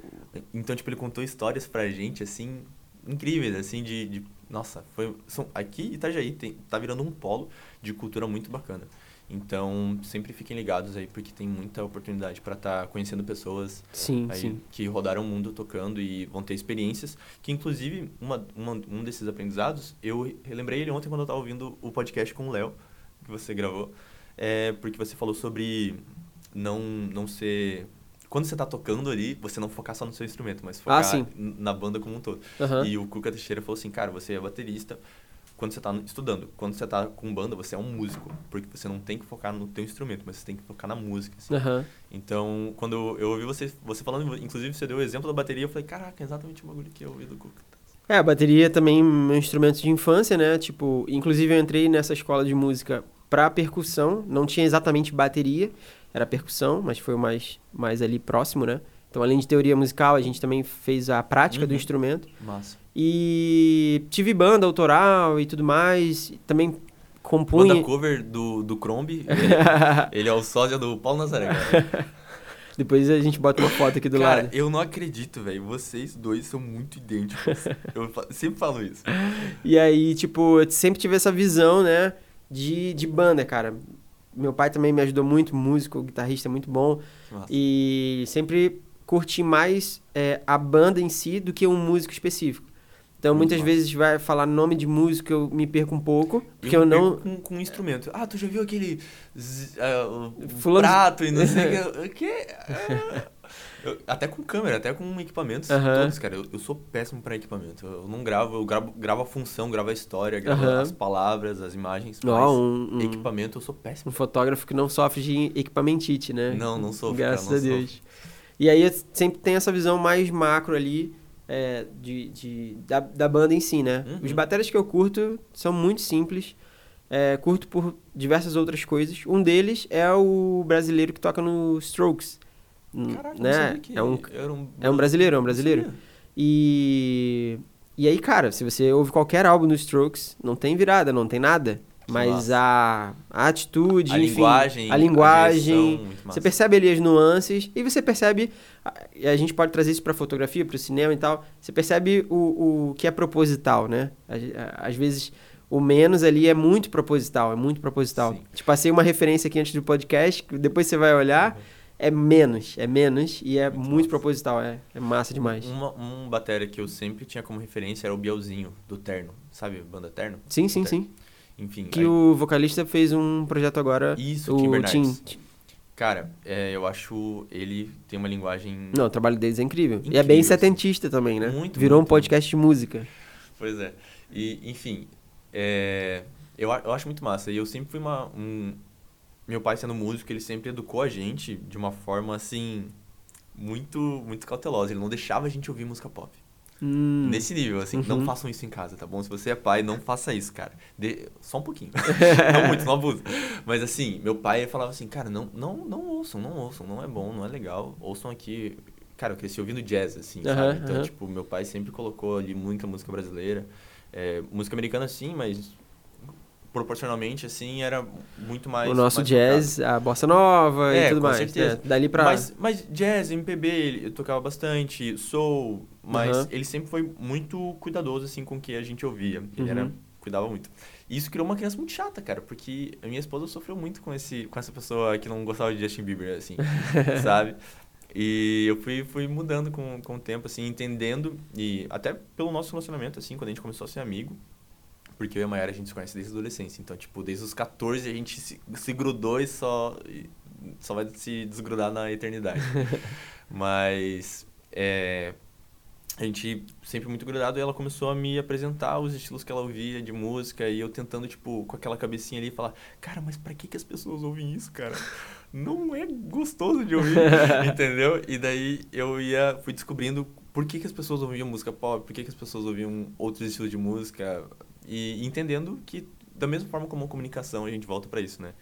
Então, tipo, ele contou histórias pra gente, assim, incríveis, assim, de... de- nossa, foi... São, aqui Itajaí tem, tá virando um polo de cultura muito bacana. Então, sempre fiquem ligados aí, porque tem muita oportunidade pra estar conhecendo pessoas Sim, aí sim. que rodaram o mundo tocando e vão ter experiências que inclusive uma, uma- um desses aprendizados eu relembrei ele ontem quando eu estava ouvindo o podcast com o Léo que você gravou é porque você falou sobre não não ser quando você tá tocando ali você não focar só no seu instrumento mas focar Ah, na banda como um todo Aham. e o Cuca Teixeira falou assim cara você é baterista quando você tá estudando quando você tá com banda você é um músico porque você não tem que focar no teu instrumento mas você tem que focar na música assim. Aham. Então, quando eu, ouvi você, você falando, inclusive você deu o exemplo da bateria, eu falei, caraca, é exatamente o bagulho que eu ouvi do Cuca. É, a bateria também é um instrumento de infância, né? Tipo, inclusive eu entrei nessa escola de música pra percussão, não tinha exatamente bateria, era percussão, mas foi o mais, mais ali próximo, né? Então, além de teoria musical, a gente também fez a prática do Uhum. instrumento. Massa. E tive banda autoral e tudo mais, também Banda compunha... cover do, do Crombie, ele, <laughs> ele é o sósia do Paulo Nazaré. cara. <laughs> Depois a gente bota uma foto aqui do Cara, lado. eu não acredito, velho. Vocês dois são muito idênticos. <laughs> eu sempre falo isso. E aí, tipo, eu sempre tive essa visão, né, de, de banda, cara. Meu pai também me ajudou muito, músico, guitarrista muito bom. Massa. E sempre curti mais é, a banda em si do que um músico específico. Então, muitas vezes vai falar nome de músico, eu me perco um pouco, porque eu, não... Com, com um instrumento. Ah, tu já viu aquele. z- o Fulano prato e não sei o <laughs> que. Ah. Eu- até com câmera, até com equipamentos todos, cara. Eu, eu sou péssimo pra equipamento. Eu não gravo, eu gravo, gravo a função, gravo a história, gravo as palavras, as imagens. Ó, mas um, um- equipamento eu sou um péssimo. fotógrafo que não sofre de equipamentite, né? Não, não sou. Graças a Deus. E aí eu sempre tem essa visão mais macro ali é, de, de- da, da banda em si, né? Uhum. Os bateras que eu curto são muito simples. é, curto por diversas outras coisas. Um deles é o brasileiro que toca no Strokes. Caraca, né? é um, um... é um brasileiro, é um brasileiro. E, e aí, cara, se você ouve qualquer álbum do Strokes, não tem virada, não tem nada. Mas a, a atitude, A enfim, linguagem, a linguagem, muito você percebe ali as nuances e você percebe, a- e a gente pode trazer isso pra fotografia, pro cinema e tal, você percebe o, o que é proposital, né? Às, vezes o menos ali é muito proposital, é muito proposital. Sim. Te passei uma referência aqui antes do podcast, que depois você vai olhar, é menos, é menos e é Muito muito, proposital, é, é massa demais. Uma, um batera que eu sempre tinha como referência era o Bielzinho, do Terno. Sabe, banda Terno? Sim, sim, Terno. sim. Enfim. Que aí- o vocalista fez um projeto agora, Isso, o Kim Bernardes. Tim. Cara, é, eu acho ele tem uma linguagem. Não, o trabalho deles é incrível. E é Incrível, bem assim. setentista também, né? Muito, Virou muito, um podcast de música. Pois é. E, enfim, é, eu, eu acho muito massa. E eu sempre fui uma. Um, meu pai, sendo músico, ele sempre educou a gente de uma forma assim. Muito, muito cautelosa. Ele não deixava a gente ouvir música pop. Hum. Nesse nível, assim, Uhum. não façam isso em casa, tá bom? Se você é pai, não faça isso, cara. De- Só um pouquinho. <laughs> não muito, não abusa. Mas assim, meu pai falava assim, cara, não, não, não ouçam, não ouçam, não é bom, não é legal. Ouçam aqui. Cara, eu cresci ouvindo jazz, assim, Aham, sabe? Então, aham. tipo, meu pai sempre colocou ali muita música brasileira. É, música americana, sim, mas proporcionalmente, assim, era muito mais. o nosso mais jazz, a bossa nova É, e tudo com mais. certeza. né? Dali pra. mas, mas jazz, MPB, eu tocava bastante, soul, mas Aham. ele sempre foi muito cuidadoso, assim, com o que a gente ouvia. Ele era, Uhum. cuidava muito. E isso criou uma criança muito chata, cara, porque a minha esposa sofreu muito com, esse, com essa pessoa que não gostava de Justin Bieber, assim, <laughs> sabe? E eu fui, fui mudando com, com o tempo, assim, entendendo, e até pelo nosso relacionamento, assim, quando a gente começou a ser amigo, porque eu e a Mayara a gente se conhece desde a adolescência, então, tipo, desde os 14 a gente se, se grudou e só, e só vai se desgrudar na eternidade. <laughs> Mas, é, a gente sempre muito grudado e ela começou a me apresentar os estilos que ela ouvia de música e eu tentando, tipo, com aquela cabecinha ali falar, cara, mas pra que que as pessoas ouvem isso, cara? Não é gostoso de ouvir, <laughs> entendeu? E daí eu ia, fui descobrindo por que que as pessoas ouviam música pop, por que que as pessoas ouviam outros estilos de música e entendendo que da mesma forma como a comunicação a gente volta pra isso, né?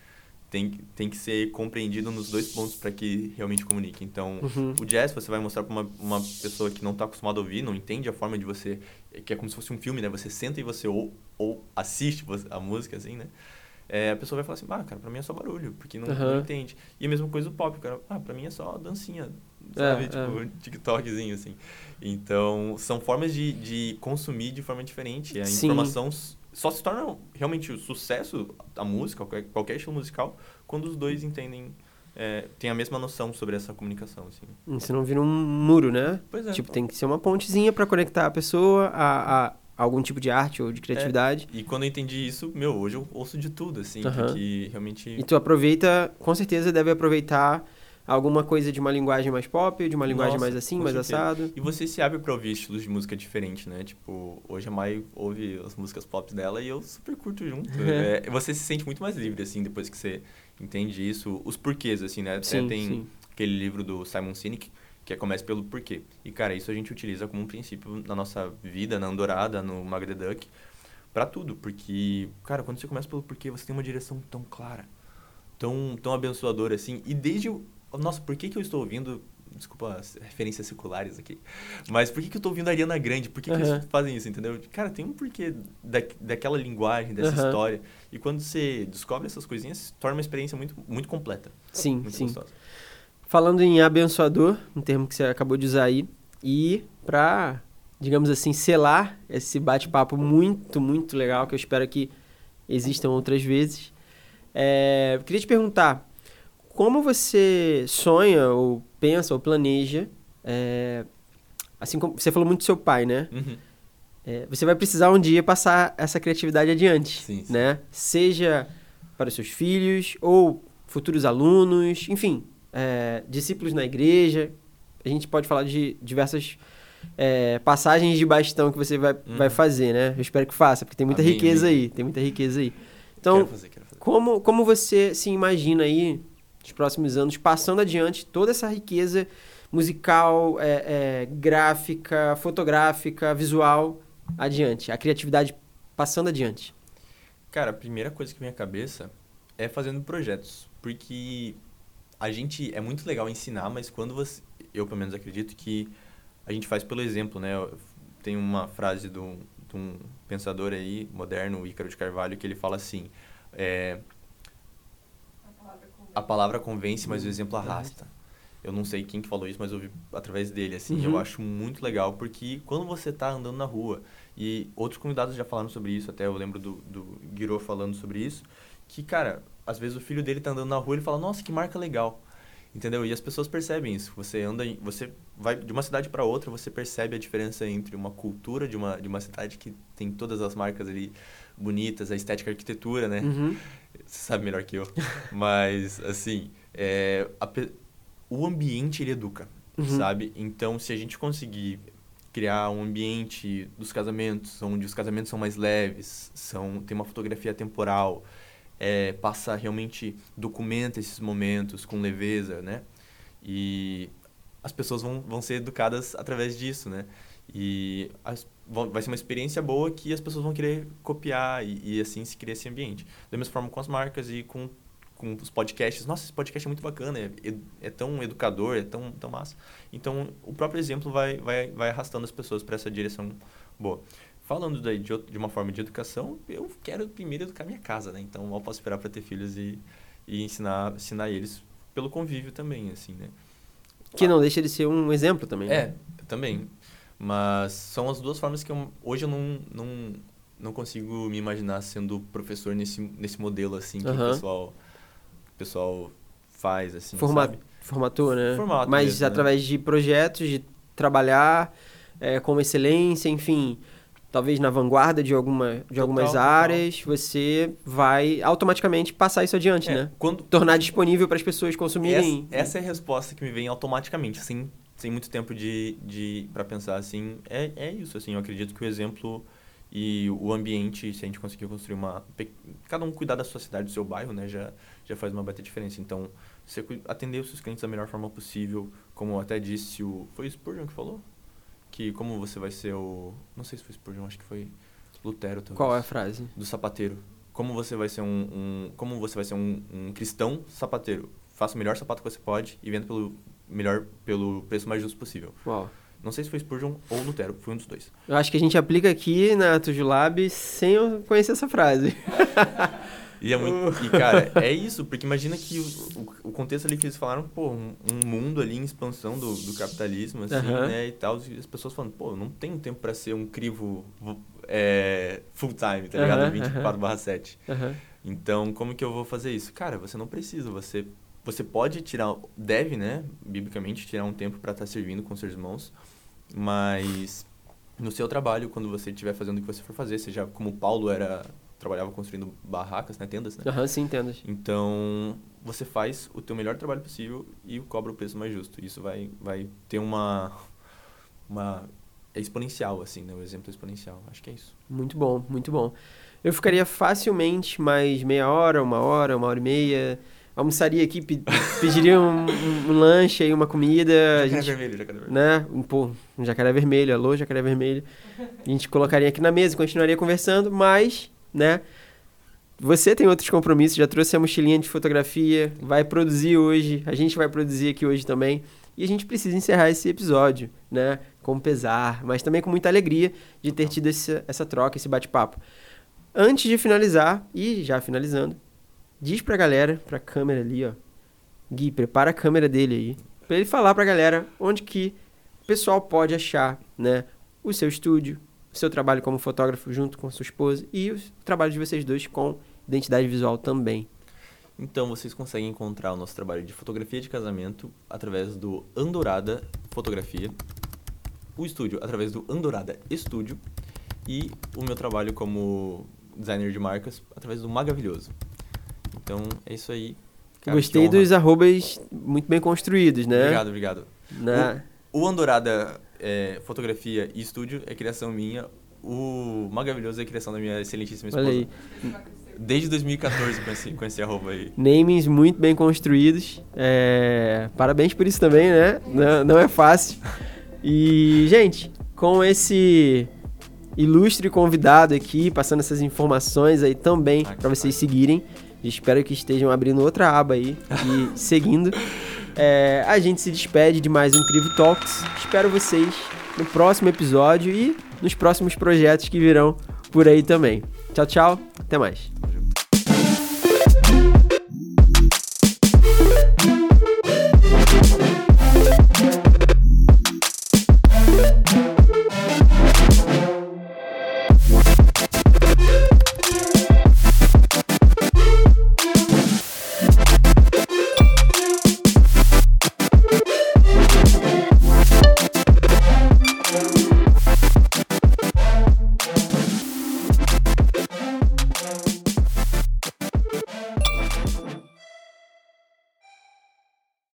Tem, tem que ser compreendido nos dois pontos para que realmente comunique. Então, Uhum. o jazz você vai mostrar para uma, uma pessoa que não está acostumada a ouvir, não entende a forma de você, que é como se fosse um filme, né? Você senta e você ou, ou assiste a música, assim, né? É, a pessoa vai falar assim, ah, cara, pra mim é só barulho, porque não, não Aham. entende. E a mesma coisa do pop, cara, ah, pra mim é só dancinha, É, sabe? é. tipo, um TikTokzinho, assim. Então, são formas de, de consumir de forma diferente. A Sim. informação só se torna realmente o sucesso, a música, qualquer, qualquer estilo musical, quando os dois entendem, é, têm a mesma noção sobre essa comunicação, assim. Você não vira um muro, né? Pois é. Tipo, tem que ser uma pontezinha pra conectar a pessoa a, a algum tipo de arte ou de criatividade. E quando eu entendi isso, meu, hoje eu ouço de tudo, assim, porque realmente... E tu aproveita, com certeza deve aproveitar alguma coisa de uma linguagem mais pop, de uma linguagem Nossa, mais assim, mais certeza. assado. E você se abre pra ouvir estilos de música diferentes, né? Tipo, hoje a Mai ouve as músicas pop dela e eu super curto junto. É, você se sente muito mais livre, assim, depois que você entende isso. Os porquês, assim, né? Sim, tem sim. aquele livro do Simon Sinek, que é Comece pelo Porquê. E, cara, isso a gente utiliza como um princípio na nossa vida, na Andorada, no the Duck, pra tudo. Porque, cara, quando você começa pelo porquê, você tem uma direção tão clara, tão, tão abençoadora, assim. E desde o... Nossa, por que que eu estou ouvindo... Desculpa as referências seculares aqui. Mas por que, que eu tô ouvindo a Ariana Grande? Por que, que eles fazem isso, entendeu? Cara, tem um porquê da, daquela linguagem, dessa Aham. história. E quando você descobre essas coisinhas, torna uma experiência muito, muito completa. Sim, Muito sim. gostosa. Falando em abençoador, um termo que você acabou de usar aí, e pra, digamos assim, selar esse bate-papo muito, muito legal, que eu espero que existam outras vezes, é, eu queria te perguntar, como você sonha, ou pensa, ou planeja, é, assim como você falou muito do seu pai, né? Uhum. É, você vai precisar um dia passar essa criatividade adiante, Sim, sim. né? Seja para os seus filhos ou futuros alunos, enfim, é, discípulos na igreja. A gente pode falar de diversas é, passagens de bastão que você vai, Uhum. vai fazer, né? Eu espero que faça, porque tem muita Amém, riqueza aí, tem muita riqueza aí. Então, quero fazer, quero fazer. como, como você se imagina aí, nos próximos anos, passando adiante toda essa riqueza musical, é, é, gráfica, fotográfica, visual, adiante? A criatividade passando adiante. Cara, a primeira coisa que vem à cabeça é fazendo projetos. Porque a gente... É muito legal ensinar, mas quando você... Eu, pelo menos, acredito que a gente faz pelo exemplo, né? Tem uma frase um, de um pensador aí, moderno, Ícaro de Carvalho, que ele fala assim... É. a palavra convence, mas o exemplo arrasta. Eu não sei quem que falou isso, mas eu ouvi através dele, assim. Uhum. Eu acho muito legal, porque quando você tá andando na rua, e outros convidados já falaram sobre isso, até eu lembro do, do Guiro falando sobre isso, que, cara, às vezes o filho dele tá andando na rua e ele fala, nossa, que marca legal. Entendeu? E as pessoas percebem isso. Você anda, em- você vai de uma cidade para outra, você percebe a diferença entre uma cultura de uma, de uma cidade que tem todas as marcas ali bonitas, a estética, a arquitetura, né? Uhum. Você sabe melhor que eu. <laughs> Mas, assim, é, a o ambiente, ele educa, Uhum. sabe? Então, se a gente conseguir criar um ambiente dos casamentos, onde os casamentos são mais leves, são, tem uma fotografia temporal, é, passa realmente, documenta esses momentos com leveza, né? E as pessoas vão, vão ser educadas através disso, né? E as- vão- vai ser uma experiência boa que as pessoas vão querer copiar e, e assim se cria esse ambiente. Da mesma forma com as marcas e com, com os podcasts. Nossa, esse podcast é muito bacana, é, ed- é tão educador, é tão, tão massa. Então, o próprio exemplo vai, vai, vai arrastando as pessoas para essa direção boa. Falando daí de, de uma forma de educação, eu quero primeiro educar minha casa, né? Então, mal posso esperar para ter filhos e, e ensinar, ensinar eles pelo convívio também, assim, né? Que não deixa de ser um exemplo também. né? É, também. Mas são as duas formas que eu, hoje eu não, não, não consigo me imaginar sendo professor nesse, nesse modelo, assim, que Aham. o pessoal, o pessoal faz, assim, Forma- sabe? Formator, né? Formato Mas mesmo, né? através de projetos, de trabalhar é, com excelência, enfim, talvez na vanguarda de, alguma, de algumas total. áreas, você vai automaticamente passar isso adiante, É, né? quando, Tornar disponível para as pessoas consumirem. essa, essa é a resposta que me vem automaticamente, sem, sem muito tempo de, de para pensar, assim, é, é isso, assim, eu acredito que o exemplo e o ambiente, se a gente conseguir construir uma... Cada um cuidar da sua cidade, do seu bairro, né, já, já faz uma baita diferença. Então, você atender os seus clientes da melhor forma possível, como até disse o... Foi o Spurgeon que falou? Que como você vai ser o... Não sei se foi Spurgeon, acho que foi Lutero, talvez. Qual é a frase? Do sapateiro. como você vai ser um, um- como você vai ser um, um cristão sapateiro. Faça o melhor sapato que você pode e venda pelo melhor pelo preço mais justo possível. Uau. Não sei se foi Spurgeon ou Lutero, foi um dos dois. Eu acho que a gente aplica aqui na Tujulab sem eu conhecer essa frase. <laughs> E é muito. E, cara, é isso, porque imagina que o, o, o contexto ali que eles falaram, pô, um, um mundo ali em expansão do, do capitalismo, assim, Aham. né, e tal, e as pessoas falando, pô, eu não tenho tempo pra ser um crivo é, full time, tá ligado? Aham, 24 barra 7. Aham. Então, como que eu vou fazer isso? Cara, você não precisa, você, você pode tirar, deve, né, biblicamente, tirar um tempo pra estar servindo com seus irmãos, mas no seu trabalho, quando você estiver fazendo o que você for fazer, seja como Paulo era, trabalhava construindo barracas, né, tendas, né? Aham, sim, entendo. Então, você faz o teu melhor trabalho possível e cobra o preço mais justo. Isso vai, vai ter uma... uma é exponencial, assim, né? O exemplo é exponencial. Acho que é isso. Muito bom, muito bom. Eu ficaria facilmente mais meia hora, uma hora, uma hora e meia. Almoçaria aqui, pe- pediria um, um- um lanche aí, uma comida. Jacaré gente, vermelho, jacaré vermelho. né? Um, pô, um jacaré vermelho, alô, jacaré vermelho. A gente colocaria aqui na mesa e continuaria conversando, mas, né? Você tem outros compromissos, já trouxe a mochilinha de fotografia, vai produzir hoje, a gente vai produzir aqui hoje também. E a gente precisa encerrar esse episódio, né? Com pesar, mas também com muita alegria de ter tido esse- essa troca, esse bate-papo. Antes de finalizar, e já finalizando, diz pra galera, pra câmera ali, ó. Gui, prepara a câmera dele aí. Pra ele falar pra galera onde que o pessoal pode achar, né? O seu estúdio, o seu trabalho como fotógrafo junto com sua esposa e o trabalho de vocês dois com identidade visual também. Então, vocês conseguem encontrar o nosso trabalho de fotografia de casamento através do Andorada Fotografia, o estúdio através do Andorada Estúdio e o meu trabalho como designer de marcas através do Magavilhoso. Então, é isso aí. Cara, Gostei dos arrobas muito bem construídos, né? Obrigado, obrigado. Na- O Andorada é, Fotografia e Estúdio é criação minha. O Magavilhoso é criação da minha excelentíssima esposa. Olha aí. Desde 2014 com esse, com esse arroba aí. Namings muito bem construídos. É, Parabéns por isso também, né? Não, não é fácil. E, gente, com esse ilustre convidado aqui, passando essas informações aí também Ah, para vocês seguirem. Espero que estejam abrindo outra aba aí e <laughs> seguindo. É, a gente se despede de mais um Crivo Talks. Espero vocês no próximo episódio e nos próximos projetos que virão por aí também. Tchau, tchau. Até mais.